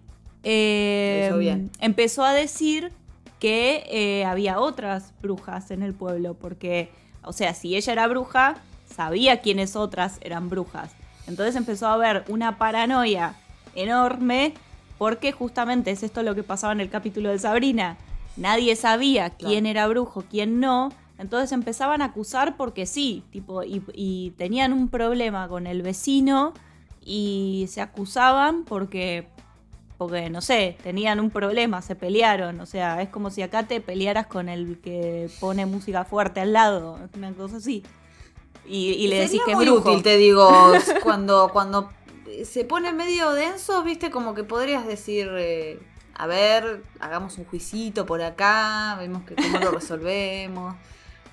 eh, bien. empezó a decir que eh, había otras brujas en el pueblo, porque, o sea, si ella era bruja, sabía quiénes otras eran brujas. Entonces empezó a haber una paranoia enorme, porque justamente es esto lo que pasaba en el capítulo de Sabrina. Nadie sabía Claro. quién era brujo, quién no. Entonces empezaban a acusar porque sí, tipo, y, y tenían un problema con el vecino y se acusaban porque, porque, no sé, tenían un problema, se pelearon. O sea, es como si acá te pelearas con el que pone música fuerte al lado, una cosa así. Y, le decís que es brujo. útil, te digo, [LAUGHS] cuando, cuando se pone medio denso, viste, como que podrías decir, eh, a ver, hagamos un juicito por acá, vemos que cómo lo resolvemos.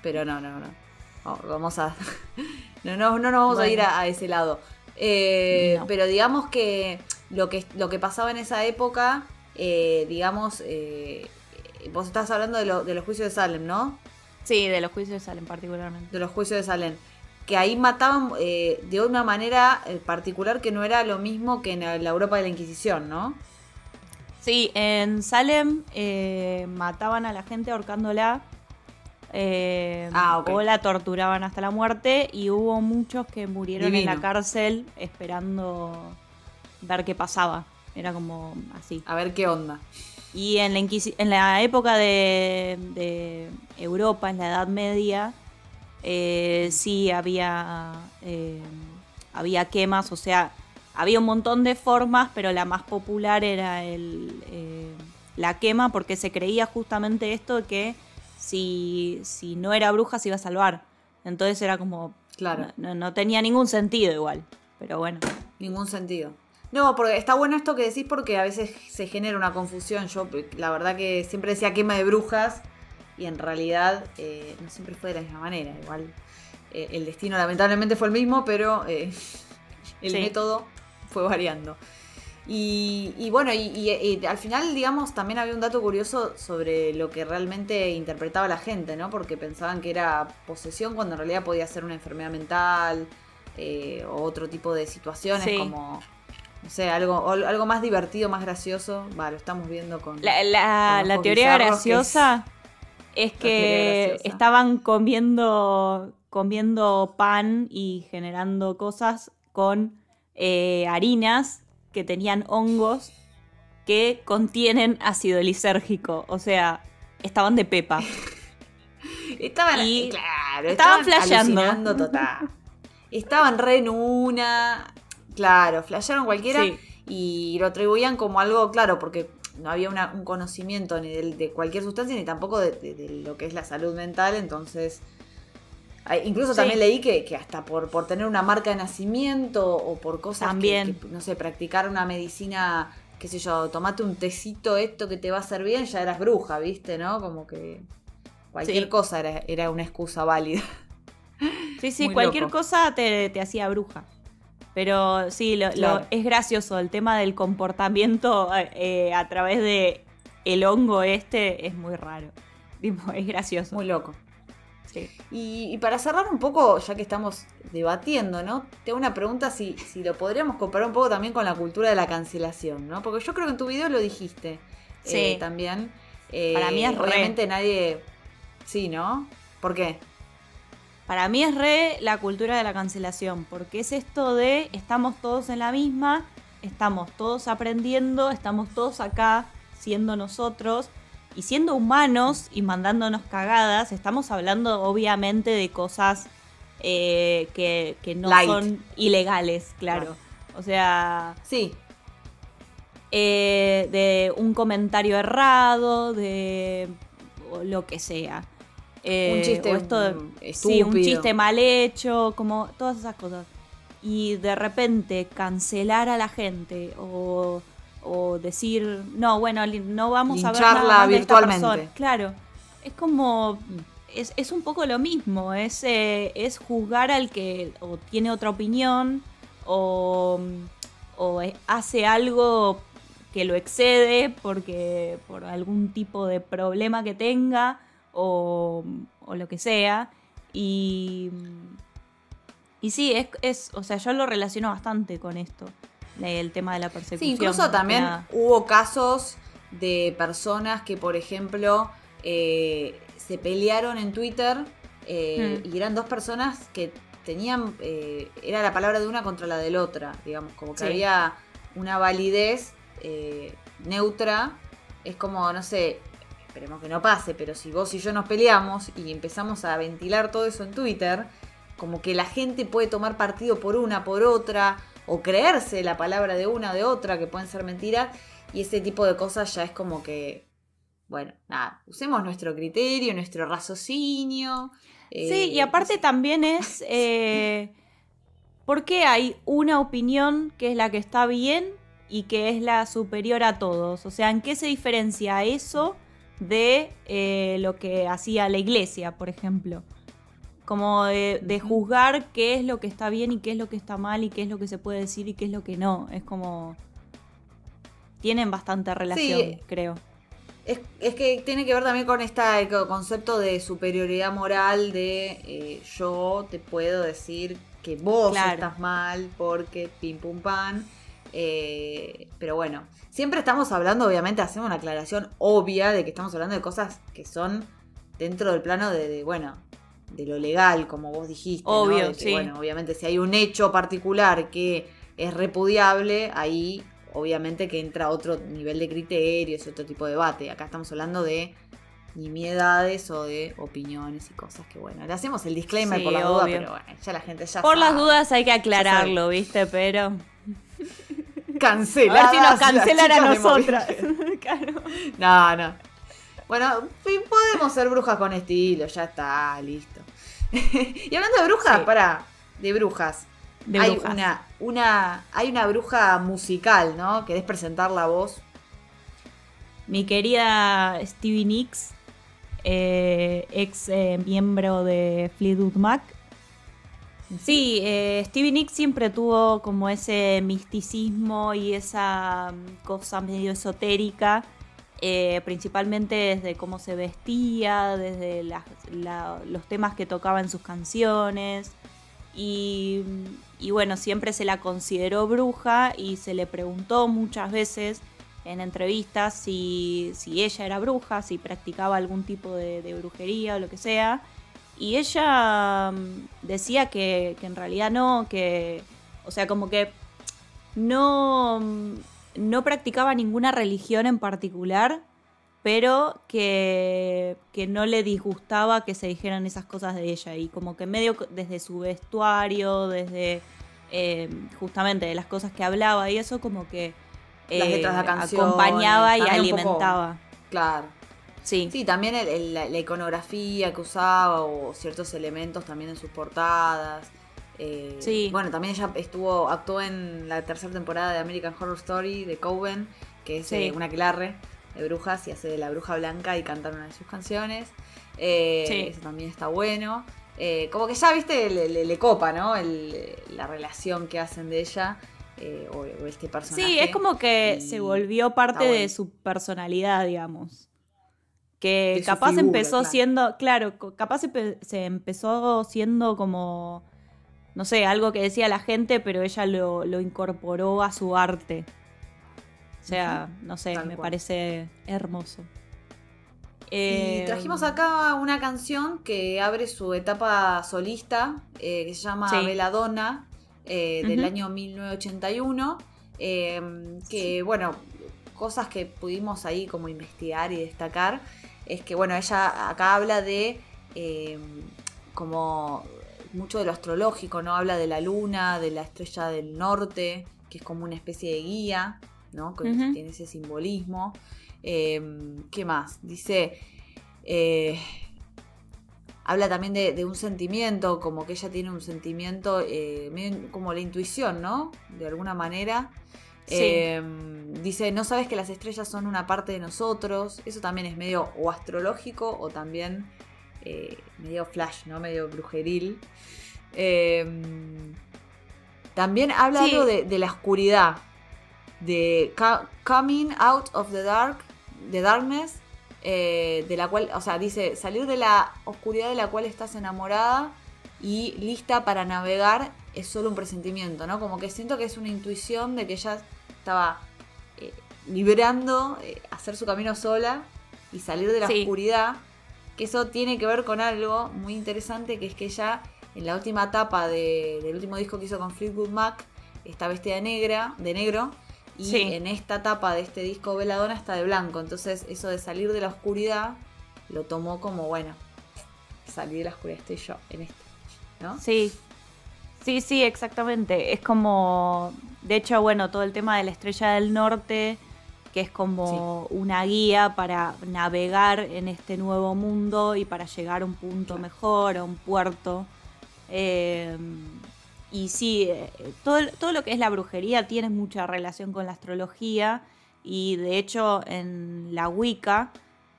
Pero no, no, no. vamos a. [LAUGHS] no, no, no nos vamos a ir a, ese lado. Eh, pero digamos que lo que lo que pasaba en esa época, eh, digamos, vos estás hablando de, de los juicios de Salem, ¿no? Sí, de los juicios de Salem particularmente. De los juicios de Salem que ahí mataban eh, de una manera eh, particular que no era lo mismo que en la Europa de la Inquisición, ¿no? Sí, en Salem eh, mataban a la gente ahorcándola ah, o la torturaban hasta la muerte y hubo muchos que murieron en la cárcel esperando ver qué pasaba. Era como así. A ver qué onda. Y en la, en la época de, de Europa, en la Edad Media, eh, sí había, eh, había quemas, o sea, había un montón de formas, pero la más popular era el, eh, la quema porque se creía justamente esto de que si, si no era bruja se iba a salvar. Entonces era como... Claro. No, tenía ningún sentido igual, pero bueno. Ningún sentido. No, porque está bueno esto que decís porque a veces se genera una confusión. Yo la verdad que siempre decía quema de brujas y en realidad eh, no siempre fue de la misma manera. Igual eh, el destino lamentablemente fue el mismo, pero eh, [LAUGHS] el método fue variando. Y, bueno, y, al final, digamos, también había un dato curioso sobre lo que realmente interpretaba la gente, ¿no? Porque pensaban que era posesión cuando en realidad podía ser una enfermedad mental o otro tipo de situaciones como no sé, algo, algo más divertido, más gracioso. Va, lo estamos viendo con. La, la teoría graciosa es que estaban comiendo, comiendo pan y generando cosas con eh, harinas que tenían hongos que contienen ácido lisérgico. O sea, estaban de pepa. [LAUGHS] estaban, claro, estaban, flasheando. Total. estaban re en una. Claro, flashearon cualquiera y lo atribuían como algo, claro, porque no había un conocimiento ni de, cualquier sustancia ni tampoco de, lo que es la salud mental, entonces... Incluso también leí que, hasta por, por tener una marca de nacimiento o por cosas también. no sé, practicar una medicina, qué sé yo, tomate un tecito esto que te va a hacer bien, ya eras bruja, ¿viste? ¿No? Como que cualquier cosa era, una excusa válida. Sí, sí, [LAUGHS] cualquier cosa te, te hacía bruja. Pero sí, lo, es gracioso. El tema del comportamiento eh, a través de el hongo este es muy raro. [LAUGHS] es gracioso. Muy loco. Sí. Y, para cerrar un poco, ya que estamos debatiendo, ¿no? Tengo una pregunta si, si lo podríamos comparar un poco también con la cultura de la cancelación, ¿no? Porque yo creo que en tu video lo dijiste sí. Eh, también. para mí es eh, Obviamente nadie... Sí, ¿no? ¿Por qué? Para mí es re la cultura de la cancelación, porque es esto de estamos todos en la misma, estamos todos aprendiendo, estamos todos acá siendo nosotros y siendo humanos y mandándonos cagadas, estamos hablando obviamente de cosas eh, que, no son ilegales, claro. O sea... Sí. Eh, de un comentario errado, de lo que sea un eh, Sí, un chiste mal hecho, como todas esas cosas. Y de repente cancelar a la gente o, decir, no, bueno, no vamos a ver nada virtualmente. Claro, es como... Es, es, un poco lo mismo, es, eh, es juzgar al que o tiene otra opinión o, o hace algo que lo excede porque por algún tipo de problema que tenga o, lo que sea. Y, y sí, es, es, o sea, yo lo relaciono bastante con esto, el tema de la persecución. Sí, incluso también hubo casos de personas que, por ejemplo, eh, se pelearon en Twitter eh, hmm. y eran dos personas que tenían, eh, era la palabra de una contra la de la otra, digamos, como que había una validez neutra. Es como, no sé, esperemos que no pase, pero si vos y yo nos peleamos y empezamos a ventilar todo eso en Twitter, como que la gente puede tomar partido por una, por otra, o creerse la palabra de una o de otra, que pueden ser mentiras, y ese tipo de cosas ya es como que, bueno, nada, usemos nuestro criterio, nuestro raciocinio. sí, y eh, aparte también es, [LAUGHS] eh, ¿por qué hay una opinión que es la que está bien y que es la superior a todos? O sea, ¿en qué se diferencia eso de eh, lo que hacía la iglesia, por ejemplo? Como de, juzgar qué es lo que está bien y qué es lo que está mal y qué es lo que se puede decir y qué es lo que no. Es como... Tienen bastante relación, creo. Es, que tiene que ver también con este concepto de superioridad moral de eh, yo te puedo decir que vos estás mal porque pim pum pan. Eh, pero bueno, siempre estamos hablando, obviamente, hacemos una aclaración obvia de que estamos hablando de cosas que son dentro del plano de bueno, de lo legal, como vos dijiste. Obvio, Bueno, obviamente si hay un hecho particular que es repudiable, ahí obviamente que entra otro nivel de criterios, otro tipo de debate. Acá estamos hablando de nimiedades o de opiniones y cosas que bueno, le hacemos el disclaimer por las dudas, pero bueno, ya la gente ya Por las dudas hay que aclararlo, ¿viste? Pero cancelar. A ver si nos cancelan a nosotras. [LAUGHS] [LAUGHS] No, no. Bueno, podemos ser brujas con estilo, ya está, listo. [LAUGHS] y hablando de brujas, para, de brujas. hay una, una, hay una bruja musical, ¿no? ¿Querés presentar la voz? Mi querida Stevie Nicks, eh, ex eh, miembro de Fleetwood Mac. Sí, eh, Stevie Nicks siempre tuvo como ese misticismo y esa mm, cosa medio esotérica eh, principalmente desde cómo se vestía, desde los temas que tocaba en sus canciones. Y, bueno, siempre se la consideró bruja y se le preguntó muchas veces en entrevistas si, ella era bruja, si practicaba algún tipo de, brujería o lo que sea. Y ella mm, decía que, que en realidad no, que, o sea, como que no, no practicaba ninguna religión en particular, pero que, que, no le disgustaba que se dijeran esas cosas de ella. Y como que medio desde su vestuario, desde eh, justamente de las cosas que hablaba y eso, como que eh, acompañaba y alimentaba. claro. Sí. Sí, también la, iconografía que usaba o ciertos elementos también en sus portadas. Eh, sí. Bueno, también ella estuvo, actuó en la tercera temporada de American Horror Story de Coven, que es eh, una aquelarre de brujas y hace de la bruja blanca y canta una de sus canciones. Eh, Eso también está bueno. Como que ya, viste, le, copa, ¿no? la relación que hacen de ella. o, este personaje. Sí, es como que se volvió parte de su personalidad, digamos. Que capaz empezó siendo, claro, capaz se empezó siendo como no sé, algo que decía la gente, pero ella lo, incorporó a su arte. O sea, no sé, me parece hermoso. y eh, trajimos acá una canción que abre su etapa solista, eh, que se llama Veladona, eh, del año 1981. que, bueno, cosas que pudimos ahí como investigar y destacar, es que, bueno, ella acá habla de como mucho de lo astrológico, ¿no? Habla de la luna, de la estrella del norte, que es como una especie de guía, ¿no? Que tiene ese simbolismo. Em, ¿Qué más? Dice. Eh, habla también de, un sentimiento, como que ella tiene un sentimiento, eh, como la intuición, ¿no? De alguna manera. Em, dice, no sabes que las estrellas son una parte de nosotros. Eso también es medio o astrológico o también eh, medio flash, ¿no? Medio brujeril. Em, también habla algo de, la oscuridad, de coming out of the dark, the darkness, eh, de la cual, o sea, dice salir de la oscuridad de la cual estás enamorada y lista para navegar es solo un presentimiento, ¿no? Como que siento que es una intuición de que ella estaba eh, liberando, hacer su camino sola y salir de la oscuridad que eso tiene que ver con algo muy interesante, que es que ella en la última etapa del último disco que hizo con Fleetwood Mac está vestida de negra, de negro, y en esta etapa de este disco Veladona está de blanco. Entonces eso de salir de la oscuridad lo tomó como, bueno, salir de la oscuridad estoy yo en este, ¿no? Sí. Sí, sí, exactamente. Es como, de hecho, bueno, todo el tema de la estrella del norte, que es como una guía para navegar en este nuevo mundo y para llegar a un punto mejor, a un puerto. Eh, y sí, eh, todo, todo lo que es la brujería tiene mucha relación con la astrología y de hecho en la Wicca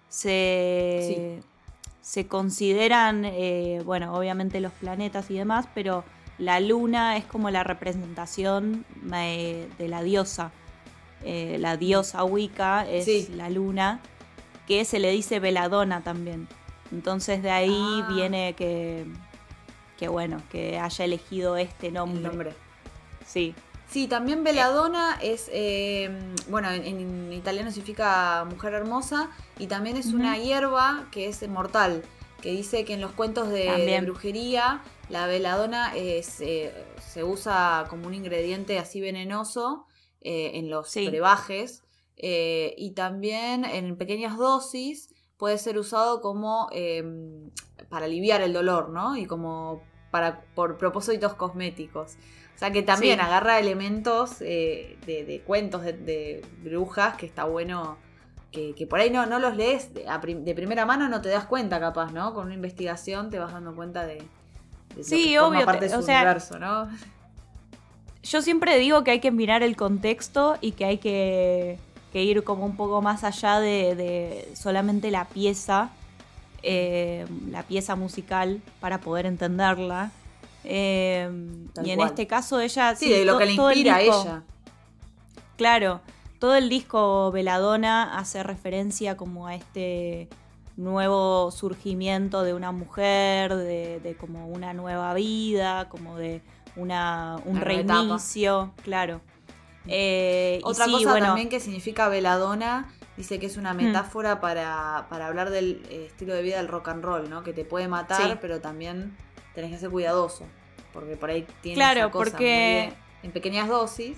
se, se consideran, eh, bueno, obviamente los planetas y demás, pero la luna es como la representación de la diosa. la diosa Wicca es la luna, que se le dice veladona también. Entonces de ahí ah. viene que que bueno, que haya elegido este nombre. Sí. Sí, también Belladonna es, eh, bueno, en, italiano significa mujer hermosa y también es una hierba que es mortal, que dice que en los cuentos de, brujería la Belladonna es, eh, se usa como un ingrediente así venenoso eh, en los brebajes y también en pequeñas dosis puede ser usado como para aliviar el dolor, ¿no? Y como para, por propósitos cosméticos. O sea que también agarra elementos eh, de, cuentos de, brujas que está bueno. Que, por ahí no, no los lees de, primera mano, no te das cuenta, capaz, ¿no? Con una investigación te vas dando cuenta de, sí, obvio, parte de su universo, ¿no? Yo siempre digo que hay que mirar el contexto y que hay que, ir como un poco más allá de solamente la pieza eh, la pieza musical para poder entenderla. Eh, y en este caso ella... Sí, de lo que le inspira a ella. Claro, todo el disco Veladona hace referencia como a este nuevo surgimiento de una mujer, de, como una nueva vida, como de una, un reinicio, claro. Eh, Otra cosa también que significa veladona Dice que es una hmm. metáfora para, hablar del eh, estilo de vida del rock and roll, ¿no? Que te puede matar, pero también tenés que ser cuidadoso. Porque por ahí tiene claro, porque... en pequeñas dosis.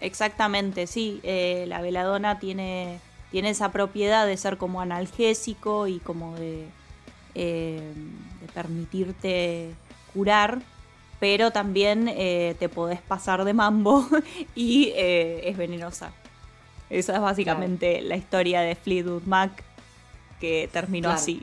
Exactamente, sí. Eh, la veladona tiene, tiene esa propiedad de ser como analgésico y como de, eh, de permitirte curar, pero también te podés pasar de mambo [LAUGHS] y es venenosa. Esa es básicamente la historia de Fleetwood Mac que terminó así.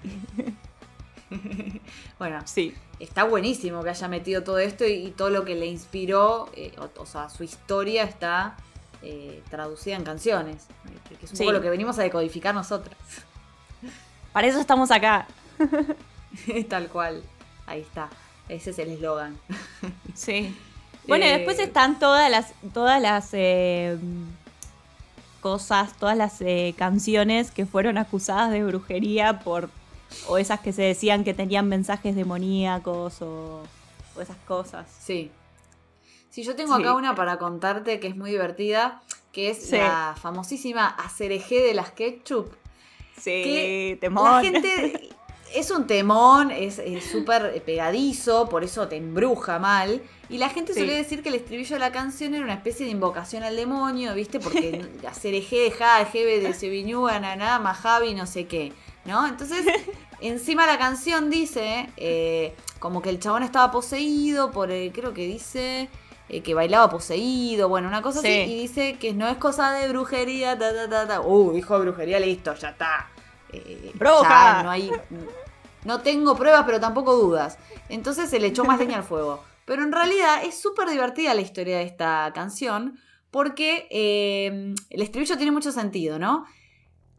[LAUGHS] bueno, sí. Está buenísimo que haya metido todo esto y, todo lo que le inspiró, eh, o, sea, su historia está eh, traducida en canciones, que, es un poco lo que venimos a decodificar nosotras. [LAUGHS] Para eso estamos acá. [LAUGHS] Tal cual, ahí está. Ese es el eslogan. [LAUGHS] sí. Bueno, y después eh, están todas las, todas las cosas, todas las eh, canciones que fueron acusadas de brujería por. o esas que se decían que tenían mensajes demoníacos o, o esas cosas. Sí. Sí, yo tengo acá una para contarte que es muy divertida, que es la famosísima acereje de las ketchup. Sí, temón. La gente es un temón, es súper pegadizo, por eso te embruja mal. Y la gente suele decir que el estribillo de la canción era una especie de invocación al demonio, ¿viste? Porque [LAUGHS] hacer eje, ja, jebe de Seviñú, ananá, majavi, no sé qué, ¿no? Entonces, [LAUGHS] encima la canción dice eh, como que el chabón estaba poseído por, el, creo que dice... Eh, que bailaba poseído, bueno, una cosa así, y dice que no es cosa de brujería, ta, ta, ta, ta. Uh, dijo brujería, listo, ya está. Eh, ¡Bruja! no hay. No tengo pruebas, pero tampoco dudas. Entonces se le echó más leña al fuego. Pero en realidad es súper divertida la historia de esta canción porque eh, el estribillo tiene mucho sentido, ¿no?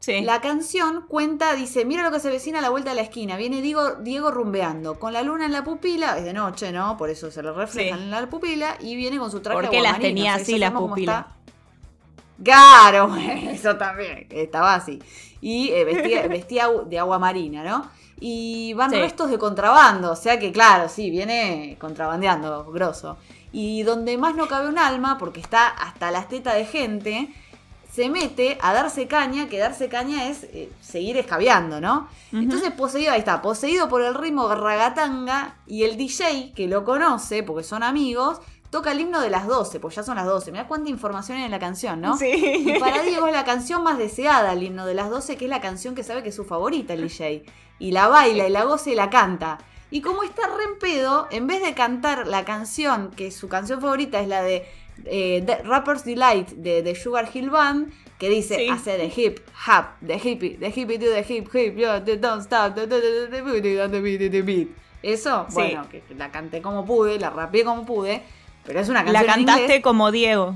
Sí. La canción cuenta, dice, mira lo que se vecina a la vuelta de la esquina. Viene Diego, Diego rumbeando, con la luna en la pupila, es de noche, ¿no? Por eso se le refleja en la pupila, y viene con su traje Porque las tenía así la pupila. Claro, [LAUGHS] eso también, estaba así. Y eh, vestía, [LAUGHS] vestía de agua marina, ¿no? y van restos de contrabando, o sea que claro, sí, viene contrabandeando, grosso. Y donde más no cabe un alma, porque está hasta las tetas de gente, se mete a darse caña, que darse caña es eh, seguir escabeando, ¿no? Entonces poseído, ahí está, poseído por el ritmo ragatanga y el DJ, que lo conoce, porque son amigos, toca el himno de las 12, pues ya son las 12. Mirá cuánta información hay en la canción, ¿no? Sí. Y para Diego es la canción más deseada, el himno de las 12, que es la canción que sabe que es su favorita, el DJ y la baila y la goza y la canta. Y como está re en pedo, en vez de cantar la canción, que su canción favorita es la de eh, The Rapper's Delight de, de Sugar Hill Band, que dice Sí. hace the hip, hop, the hippie, the hippie to the hip, hip, yo, the don't stop, the, the, the, beat, the beat, the beat. Eso, Sí. bueno, que la canté como pude, la rapeé como pude, pero es una La canción en cantaste inglés. como Diego.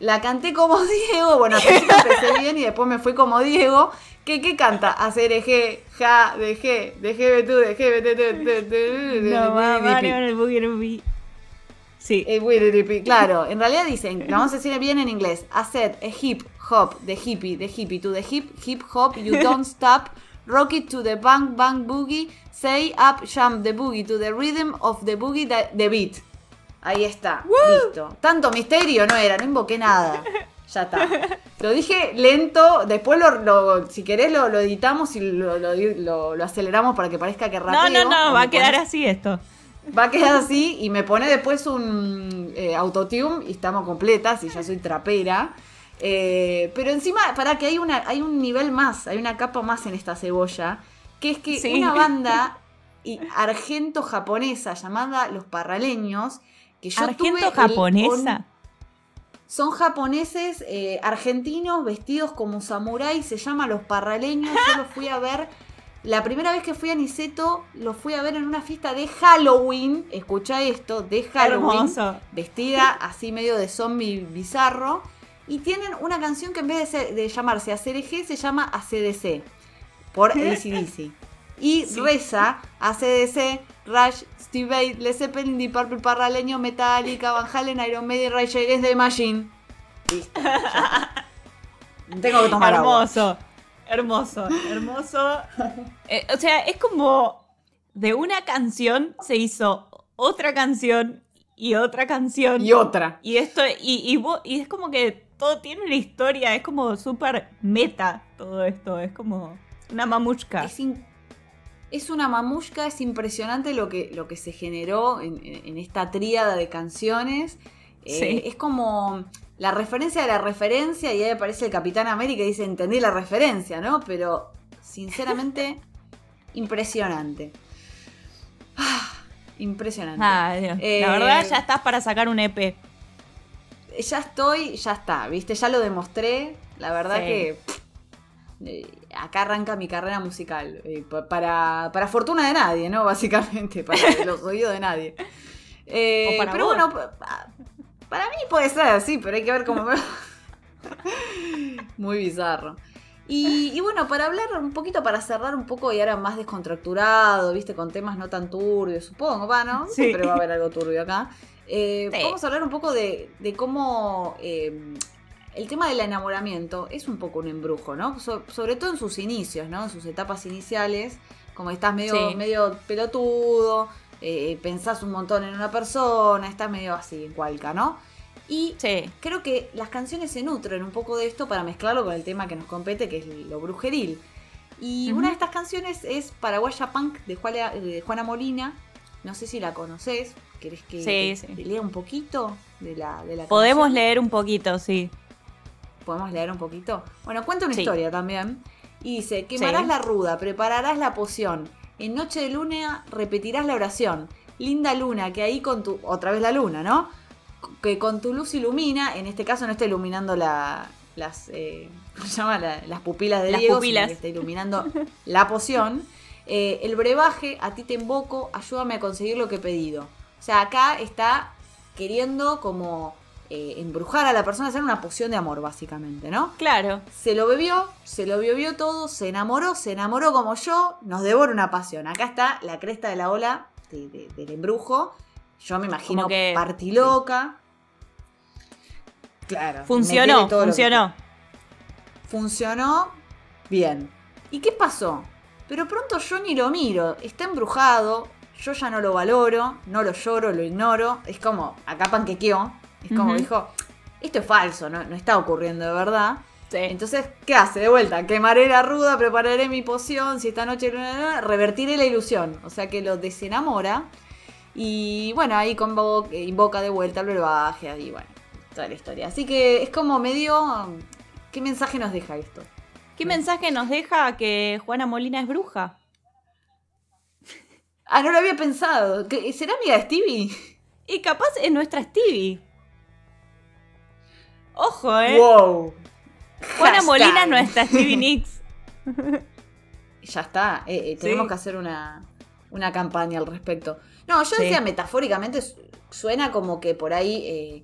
La canté como Diego, bueno, principio empecé bien y después me fui como Diego. ¿Qué, qué canta? Hacer eje, ja, de G, de G, tú, de G, de de de de No, de Mario en el Sí. Eh, Claro, en realidad dicen, lo vamos a decir bien en inglés. Hacer a hip hop, de hippie, de hippie to the hip, hip hop, you don't stop. Rock it to the bang bang boogie. Say up, jump the boogie to the rhythm of the boogie, the, the beat. Ahí está, listo. Tanto misterio no era, no invoqué nada. Ya está. Lo dije lento, después lo, lo- si querés lo, lo editamos y lo, lo- aceleramos para que parezca que No, rapeo. no, no, O va a quedar así esto. Va a quedar así y me pone después un eh, autotune y estamos completas y ya soy trapera. Eh, pero encima, para que hay, una, hay un nivel más, hay una capa más en esta cebolla, que es que Sí. una [LAUGHS] banda argento-japonesa llamada Los Parraleños, que yo tuve Argento el japonesa. hon- son japoneses eh, argentinos vestidos como samuráis, se llama Los Parraleños. Yo los fui a ver. La primera vez que fui a Niceto, los fui a ver en una fiesta de Halloween. Escucha esto, de Halloween. Hermoso. Vestida así medio de zombie bizarro. Y tienen una canción que en vez de, ser- de llamarse ACDG se llama ACDC. Por ACDC. Y Sí. reza ACDC, Rush, Steve Vai, Led Zeppelin, Deep Purple, Parraleño, Metallica, Van Halen, Iron Maiden, Rage Against the Machine. Listo. [LAUGHS] Tengo que tomar agua. Hermoso. Hermoso. Eh, o sea, es como de una canción se hizo otra canción y otra canción. Y otra. Y esto, y, y, y es como que todo tiene una historia, es como súper meta todo esto, es como una mamushka. Es, es una mamushka, es impresionante lo que, lo que se generó en, en- en esta tríada de canciones. Eh. Es como la referencia de la referencia y ahí aparece el Capitán América y dice, entendí la referencia, ¿no? Pero, sinceramente, [LAUGHS] impresionante. Ah, impresionante. Ah, Dios. Eh, La verdad ya estás para sacar un EP. ya estoy, ya está, ¿viste? Ya lo demostré. La verdad Sí. que pff, eh, acá arranca mi carrera musical. eh, pa- para, para fortuna de nadie, ¿no? [LAUGHS] Básicamente, para los oídos de nadie. Eh, O para pero vos. bueno, para mí puede ser así, pero hay que ver cómo. Muy bizarro. Y, y bueno, para hablar un poquito, para cerrar un poco y ahora más descontracturado, viste, con temas no tan turbios, supongo, va, ¿no? Sí. Siempre va a haber algo turbio acá. Eh, Sí. Vamos a hablar un poco de, de cómo eh, el tema del enamoramiento es un poco un embrujo, ¿no? So- sobre todo en sus inicios, ¿no? En sus etapas iniciales, como estás medio, Sí. medio pelotudo, eh, pensás un montón en una persona, estás medio así, en cualca, ¿no? Y Sí. creo que las canciones se nutren un poco de esto para mezclarlo con el tema que nos compete, que es lo brujeril. Y una de estas canciones es Paraguaya Punk de Juana, de Juana Molina. No sé si la conoces. ¿Querés que Sí, sí. lea un poquito de la, de la Podemos canción? leer un poquito, sí. ¿Podemos leer un poquito? Bueno, cuenta una historia también. Y dice, quemarás la ruda, prepararás la poción. En noche de luna repetirás la oración. Linda luna, que ahí con tu... Otra vez la luna, ¿no? Que con tu luz ilumina, en este caso no está iluminando la, las... eh, [LAUGHS] ¿Cómo se llama? La- las pupilas de Las Diego, pupilas. que está iluminando la poción. Eh, el brebaje, a ti te invoco, ayúdame a conseguir lo que he pedido. O sea, acá está queriendo como eh, embrujar a la persona, hacer una poción de amor, básicamente, ¿no? Claro. Se lo bebió, se lo bebió todo, se enamoró, se enamoró como yo, nos devora una pasión. Acá está la cresta de la ola de- de- del embrujo. Yo me imagino que- partiloca. Claro. Funcionó, que funcionó. funcionó bien. ¿Y qué pasó? Pero pronto yo ni lo miro, está embrujado, yo ya no lo valoro, no lo lloro, lo ignoro. Es como, acá panquequeó, es como dijo, esto es falso, no, no está ocurriendo de verdad. Sí. Entonces, ¿qué hace? De vuelta, quemaré la ruda, prepararé mi poción, si esta noche revertiré la ilusión. O sea que lo desenamora. Y bueno, ahí convo- invoca de vuelta al brebaje, ahí bueno, toda la historia. Así que es como medio. ¿Qué mensaje nos deja esto? ¿Qué mensaje nos deja que Juana Molina es bruja? Ah, no lo había pensado. ¿Qué- ¿Será amiga de Stevie? Y capaz es nuestra Stevie. Ojo, ¿eh? Wow. Juana Hashtag. Molina es nuestra Stevie Nicks. [LAUGHS] Ya está. eh, eh, tenemos Sí. que hacer una, una campaña al respecto. No, yo Sí. decía metafóricamente, su- suena como que por ahí. eh,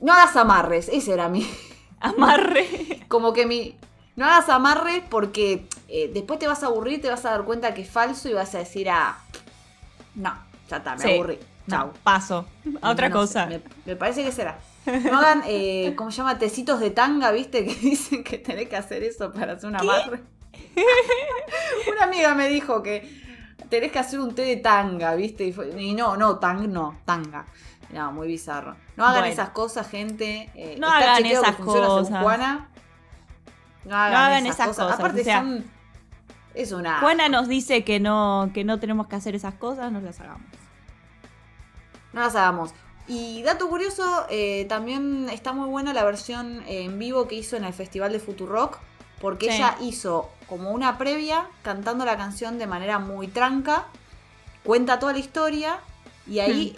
no hagas amarres, ese era mi. [LAUGHS] Amarre. Como que mi. No hagas amarres porque eh, después te vas a aburrir, te vas a dar cuenta que es falso y vas a decir, ah. No, ya está, me Sí. aburrí. Chau. No, paso. A otra No sé, cosa. me, me parece que será. No hagan, eh, ¿cómo se llama? Tecitos de tanga, ¿viste? Que [LAUGHS] dicen que tenés que hacer eso para hacer una amarre. [LAUGHS] una amiga me dijo que tenés que hacer un té de tanga, ¿viste? Y, fue- y no, no, tang, no, tanga. No, muy bizarro. No hagan Bueno. esas cosas, gente. Eh, No hagan esas cosas. No hagan, No hagan esas, esas cosas. cosas, Aparte o sea, son... Es una... Juana nos dice que no, que no tenemos que hacer esas cosas, no las hagamos. No las hagamos. Y dato curioso, eh, también está muy buena la versión en vivo que hizo en el Festival de Futurock, porque Sí. ella hizo como una previa cantando la canción de manera muy tranca, cuenta toda la historia y ahí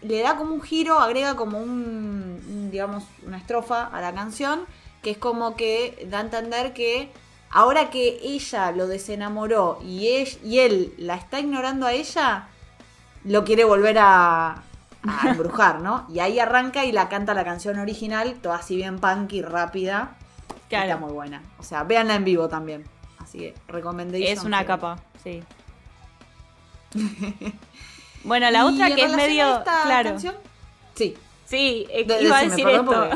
le da como un giro, agrega como un, un, digamos, una estrofa a la canción, que es como que da a entender que ahora que ella lo desenamoró y él, y él la está ignorando a ella, lo quiere volver a, a embrujar, ¿no? Y ahí arranca y la canta la canción original, toda así bien punky, rápida. Claro. Está muy buena. O sea, véanla en vivo también. Así que recomendé Es una capa, sí. [LAUGHS] bueno, la otra que es medio. Claro. Canción, sí. Sí, eh, De- iba a decir esto.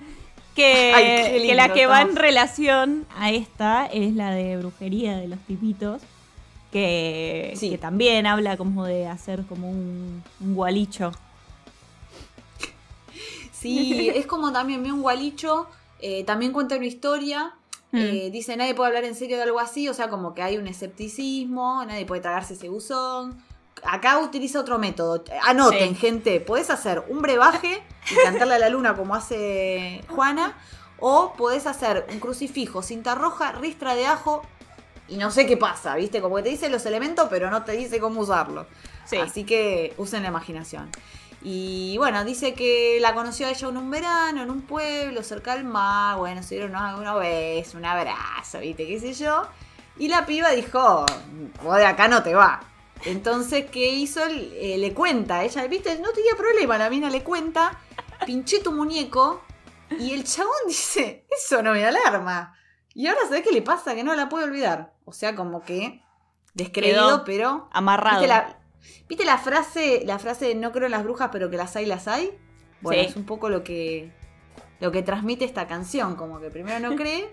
[LAUGHS] que, [LAUGHS] Ay, la que va en relación a esta es la de brujería de los tipitos. Que, Sí. que también habla como de hacer como un, un gualicho. Sí, es como también vi un gualicho, eh, también cuenta una historia. Mm. eh, dice nadie puede hablar en serio de algo así, o sea, como que hay un escepticismo, nadie puede tragarse ese buzón. Acá utiliza otro método. Anoten, Sí. gente, podés hacer un brebaje y cantarle a la luna como hace Juana, o podés hacer un crucifijo, cinta roja, ristra de ajo y no sé qué pasa, ¿viste? Como que te dice los elementos, pero no te dice cómo usarlo. Sí. Así que usen la imaginación. Y bueno, dice que la conoció a ella en un verano, en un pueblo, cerca del mar. Bueno, se dieron una, vez, un abrazo, ¿viste? ¿Qué sé yo? Y la piba dijo, vos de acá no te va. Entonces, ¿qué hizo? Eh, le cuenta, ella, ¿viste? No tenía problema, la mina le cuenta, pinché tu muñeco. Y el chabón [LAUGHS] dice, eso no me alarma. Y ahora, ¿sabés qué le pasa? Que no la puede olvidar. O sea, como que descreído, pero... Amarrado. ¿Viste la, ¿Viste la frase, la frase de no creo en las brujas, pero que las hay, las hay? Bueno, Sí. es un poco lo que, lo que transmite esta canción, como que primero no [LAUGHS] cree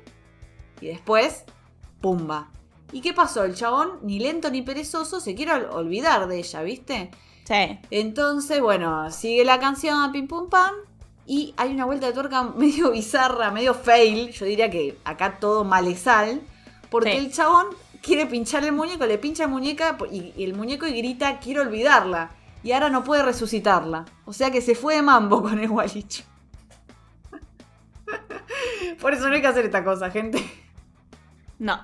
y después, pumba. ¿Y qué pasó? El chabón, ni lento ni perezoso, se quiere ol- olvidar de ella, ¿viste? Sí. Entonces, bueno, sigue la canción, pim pum pam. Y hay una vuelta de tuerca [LAUGHS] medio bizarra, medio fail. Yo diría que acá todo malesal. Porque Sí. el chabón quiere pincharle el muñeco, le pincha el muñeca y, y el muñeco y grita, quiero olvidarla. Y ahora no puede resucitarla. O sea que se fue de mambo con el gualicho. [LAUGHS] Por eso no hay que hacer esta cosa, gente. No.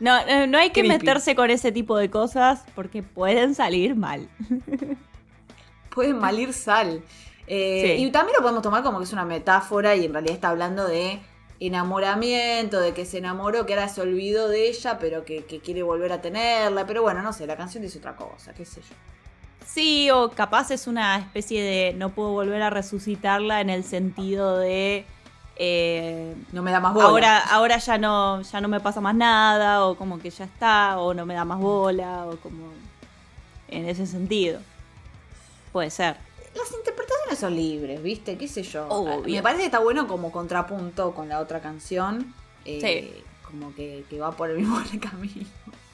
No, no, no hay que Creepy. meterse con ese tipo de cosas porque pueden salir mal. [LAUGHS] puede malir sal. Eh, Sí. Y también lo podemos tomar como que es una metáfora y en realidad está hablando de enamoramiento, de que se enamoró, que ahora se olvidó de ella, pero que, que quiere volver a tenerla. Pero bueno, no sé, la canción dice otra cosa, qué sé yo. Sí, o capaz es una especie de no puedo volver a resucitarla en el sentido de eh, No me da más bola. ahora, ahora ya no, ya no me pasa más nada, o como que ya está, o no me da más bola, o como en ese sentido. Puede ser. Las interpretaciones son libres, ¿viste? ¿Qué sé yo? Obvio. Me parece que está bueno como contrapunto con la otra canción. eh, Sí. Como que, que va por el [LAUGHS] mismo camino.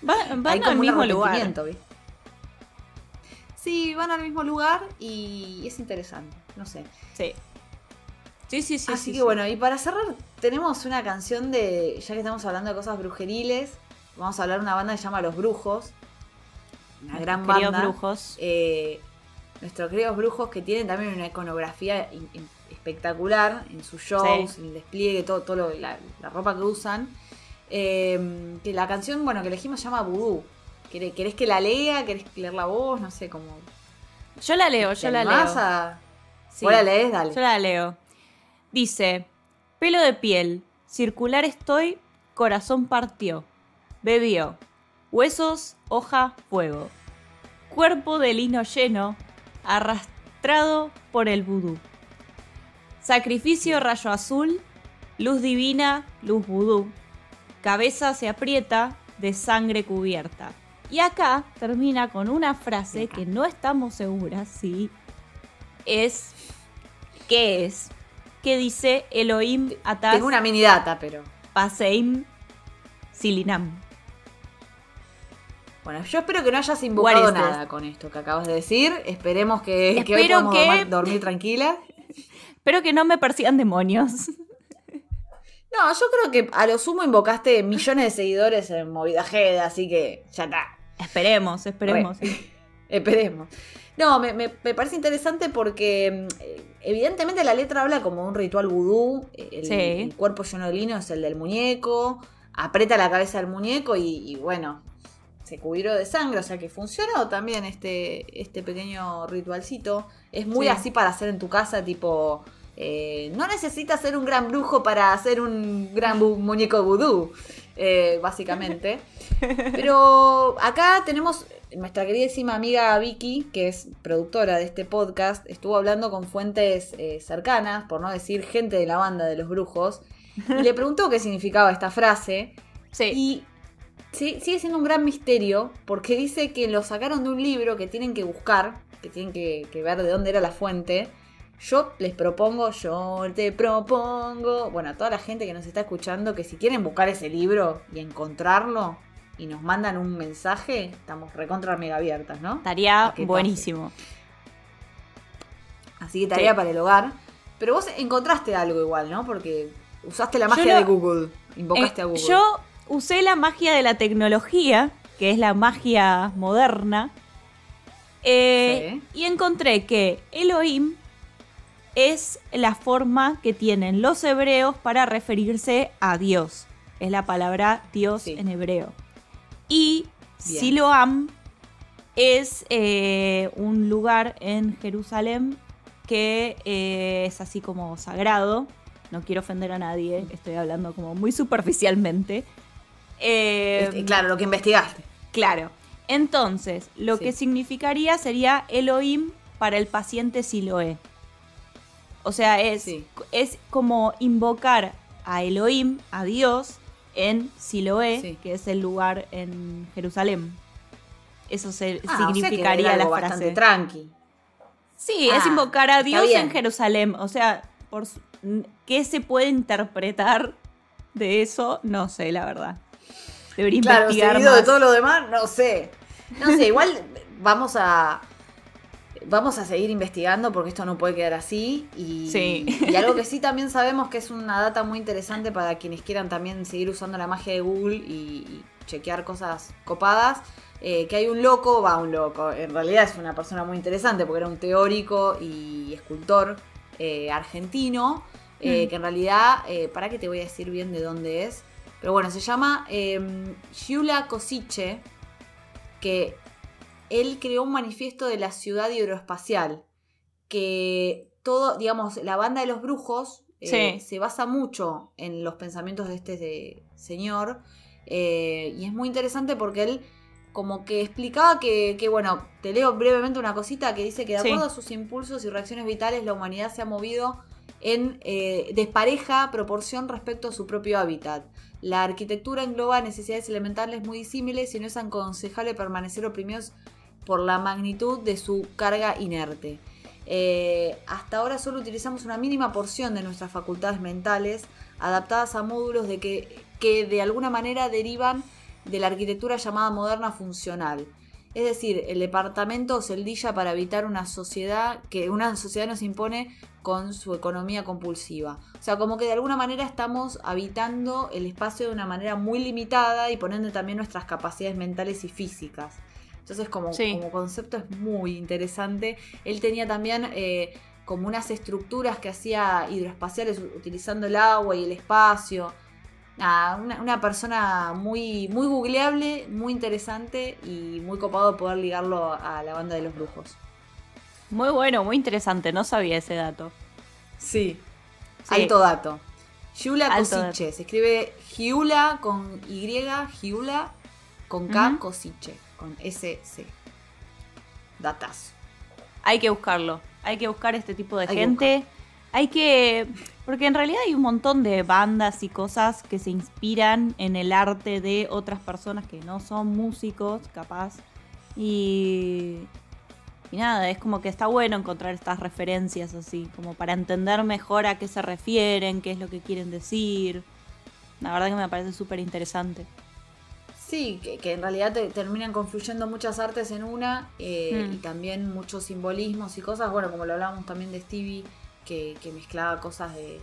Va- Hay van como al un mismo lugar. ¿viste? Sí, van al mismo lugar y es interesante, no sé. Sí. Sí, sí, sí. Así sí, que sí. bueno, y para cerrar, tenemos una canción de, ya que estamos hablando de cosas brujeriles, vamos a hablar de una banda que se llama Los Brujos. Una gran Queridos banda. brujos. Eh, nuestros queridos brujos que tienen también una iconografía in- in- espectacular en sus shows, Sí. en el despliegue, todo, todo lo- la, la ropa que usan. Eh, que la canción, bueno, que elegimos se llama Voodoo, ¿Querés que la lea? ¿Querés leerla vos? No sé cómo. Yo la leo, yo la leo. A... Sí, ¿Vos la lees? Dale. Yo la leo. Dice: Pelo de piel, circular estoy, corazón partió, bebió, huesos, hoja, fuego, cuerpo de lino lleno, arrastrado por el vudú. Sacrificio rayo azul, luz divina, luz vudú. Cabeza se aprieta, de sangre cubierta. Y acá termina con una frase que no estamos seguras si es. ¿Qué es? Que dice Elohim Atas. Tengo una mini data, pero. Paseim Silinam. Bueno, yo espero que no hayas invocado nada con esto que acabas de decir. Esperemos que, que hoy podamos dormir tranquila. espero que no me persigan demonios. No, yo creo que a lo sumo invocaste millones de seguidores en Movida así que ya está. Esperemos, esperemos. [LAUGHS] esperemos. No, me, parece interesante porque mm, evidentemente la letra habla como un ritual vudú. El, cuerpo lleno de lino es el del muñeco. Aprieta la cabeza del muñeco y, bueno, se cubrió de sangre, o sea que funcionó también este, este pequeño ritualcito. Es muy así para hacer en tu casa, tipo eh, no necesitas ser un gran brujo para hacer un gran muñeco vudú, eh, básicamente. [LAUGHS] Pero acá tenemos nuestra queridísima amiga Vicky, que es productora de este podcast, estuvo hablando con fuentes eh, cercanas, por no decir gente de la banda de los brujos, y le [LAUGHS] preguntó qué significaba esta frase. Sí. Y sigue siendo un gran misterio, porque dice que lo sacaron de un libro que tienen que buscar, que tienen que ver de dónde era la fuente. Yo les propongo, yo te propongo, bueno, a toda la gente que nos está escuchando, que si quieren buscar ese libro y encontrarlo y nos mandan un mensaje, estamos recontra mega abiertas, ¿no? Estaría buenísimo. Así que tarea para el hogar. Pero vos encontraste algo igual, ¿no? Porque usaste la magia de Google, invocaste a Google. Yo usé la magia de la tecnología, que es la magia moderna, eh, y encontré que Elohim es la forma que tienen los hebreos para referirse a Dios. Es la palabra Dios en hebreo. Y Siloam es eh, un lugar en Jerusalén que eh, es así como sagrado. No quiero ofender a nadie, estoy hablando como muy superficialmente. Este, claro, lo que investigaste. Claro. Entonces, lo que significaría sería Elohim para el paciente Siloé. O sea, es, es como invocar a Elohim, a Dios, en Siloé, que es el lugar en Jerusalén. Eso se, ah, significaría la frase. Bastante tranqui. Sí, es ah, invocar a Dios en Jerusalén. O sea, por, ¿qué se puede interpretar de eso? No sé, la verdad. Debería claro, seguido de todo lo demás, no sé. No sé, igual vamos a, vamos a seguir investigando porque esto no puede quedar así. Y, y, algo que sí también sabemos que es una data muy interesante para quienes quieran también seguir usando la magia de Google y, chequear cosas copadas. Eh, que hay un loco, va un loco, en realidad es una persona muy interesante porque era un teórico y escultor eh, argentino, eh, mm. que en realidad, para que te voy a decir bien de dónde es, pero bueno, se llama Giula Cosiche, que él creó un manifiesto de la ciudad hidroespacial, que todo, digamos, la banda de los brujos eh, se basa mucho en los pensamientos de este señor, eh, y es muy interesante porque él como que explicaba que, bueno, te leo brevemente una cosita que dice que de acuerdo a sus impulsos y reacciones vitales, la humanidad se ha movido en eh, despareja proporción respecto a su propio hábitat. La arquitectura engloba necesidades elementales muy disímiles y no es aconsejable permanecer oprimidos por la magnitud de su carga inerte. Eh, hasta ahora solo utilizamos una mínima porción de nuestras facultades mentales adaptadas a módulos de que, que de alguna manera derivan de la arquitectura llamada moderna funcional. Es decir, el departamento celdilla para evitar una sociedad que una sociedad nos impone con su economía compulsiva. O sea, como que de alguna manera estamos habitando el espacio de una manera muy limitada y poniendo también nuestras capacidades mentales y físicas. Entonces, como, como concepto es muy interesante. Él tenía también eh, como unas estructuras que hacía hidroespaciales utilizando el agua y el espacio. Nada, una, una persona muy, muy googleable, muy interesante y muy copado poder ligarlo a la banda de los brujos. Muy bueno, muy interesante, no sabía ese dato. Sí, Sí. alto dato. Giula Cosiche, se escribe Giula con Y, Giula con K. Cosiche, con SC. Datazo. Hay que buscarlo. Hay que buscar este tipo de Hay que gente. Hay que. Porque en realidad hay un montón de bandas y cosas que se inspiran en el arte de otras personas que no son músicos, capaz. Y. Y nada, es como que está bueno encontrar estas referencias así, como para entender mejor a qué se refieren, qué es lo que quieren decir. La verdad que me parece súper interesante. Sí, que, que en realidad te, terminan confluyendo muchas artes en una eh, Mm. y también muchos simbolismos y cosas, bueno, como lo hablábamos también de Stevie, que, que mezclaba cosas de,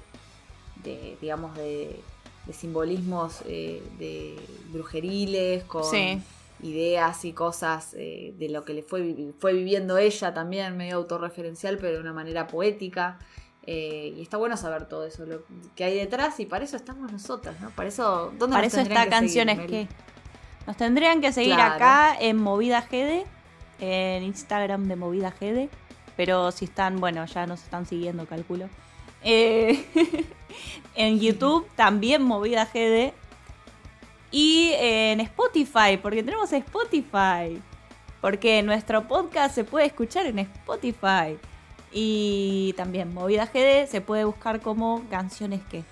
de digamos, de, de simbolismos eh, de brujeriles con Sí. ideas y cosas eh, de lo que le fue, fue viviendo ella también, medio autorreferencial, pero de una manera poética. Eh, y está bueno saber todo eso, lo que hay detrás, y para eso estamos nosotras, ¿no? Para eso, ¿dónde Para nos eso está que seguir, Canciones Mel? que. Nos tendrían que seguir Claro. acá en Movida GD, en Instagram de Movida GD. Pero si están, bueno, ya nos están siguiendo, calculo. Eh, [LAUGHS] en YouTube también Movida GD. Y en Spotify, porque tenemos Spotify. Porque nuestro podcast se puede escuchar en Spotify. Y también Movida GD se puede buscar como canciones que.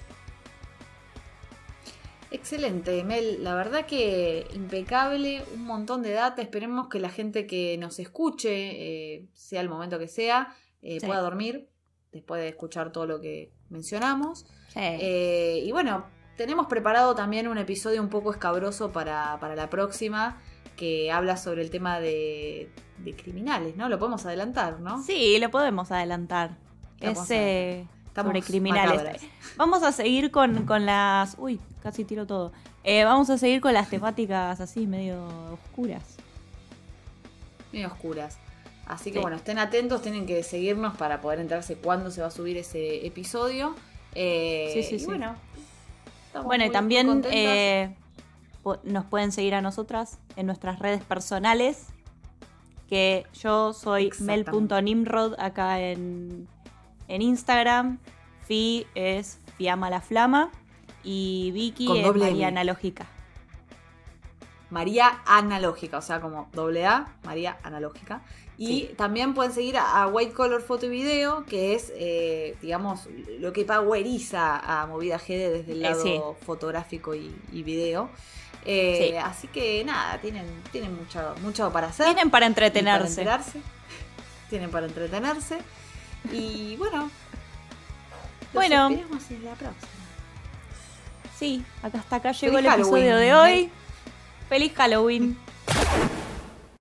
Excelente, Mel. La verdad que impecable, un montón de data. Esperemos que la gente que nos escuche, eh, sea el momento que sea, eh, Sí. pueda dormir después de escuchar todo lo que mencionamos. Sí. Eh, y bueno, tenemos preparado también un episodio un poco escabroso para, para la próxima que habla sobre el tema de, de criminales, ¿no? Lo podemos adelantar, ¿no? Sí, lo podemos adelantar. Lo Es podemos eh, Estamos sobre criminales. macabras. [LAUGHS] Vamos a seguir con, con las. Uy, casi tiro todo. Eh, vamos a seguir con las temáticas así, medio oscuras. medio oscuras. Así que bueno, estén atentos, tienen que seguirnos para poder enterarse cuándo se va a subir ese episodio. Eh, Sí, sí, y sí. bueno, y también eh, nos pueden seguir a nosotras en nuestras redes personales. Que yo soy mel.nimrod acá en, en Instagram. Fi es Fiamma la Flama. Y Vicky Con es doble María M. Analógica. María Analógica, o sea, como doble A, María Analógica. Y Sí. también pueden seguir a, White Color Foto y Video, que es, eh, digamos, lo que poweriza a Movida GD desde el Eh, lado sí. fotográfico y, y video. Eh, Sí. Así que nada, tienen, tienen mucho, mucho para hacer. Tienen para entretenerse. Tienen para entretenerse. Y bueno. los Bueno. esperamos en la próxima. Sí, acá hasta acá llegó Feliz el episodio Halloween, de ¿eh? hoy. Feliz Halloween.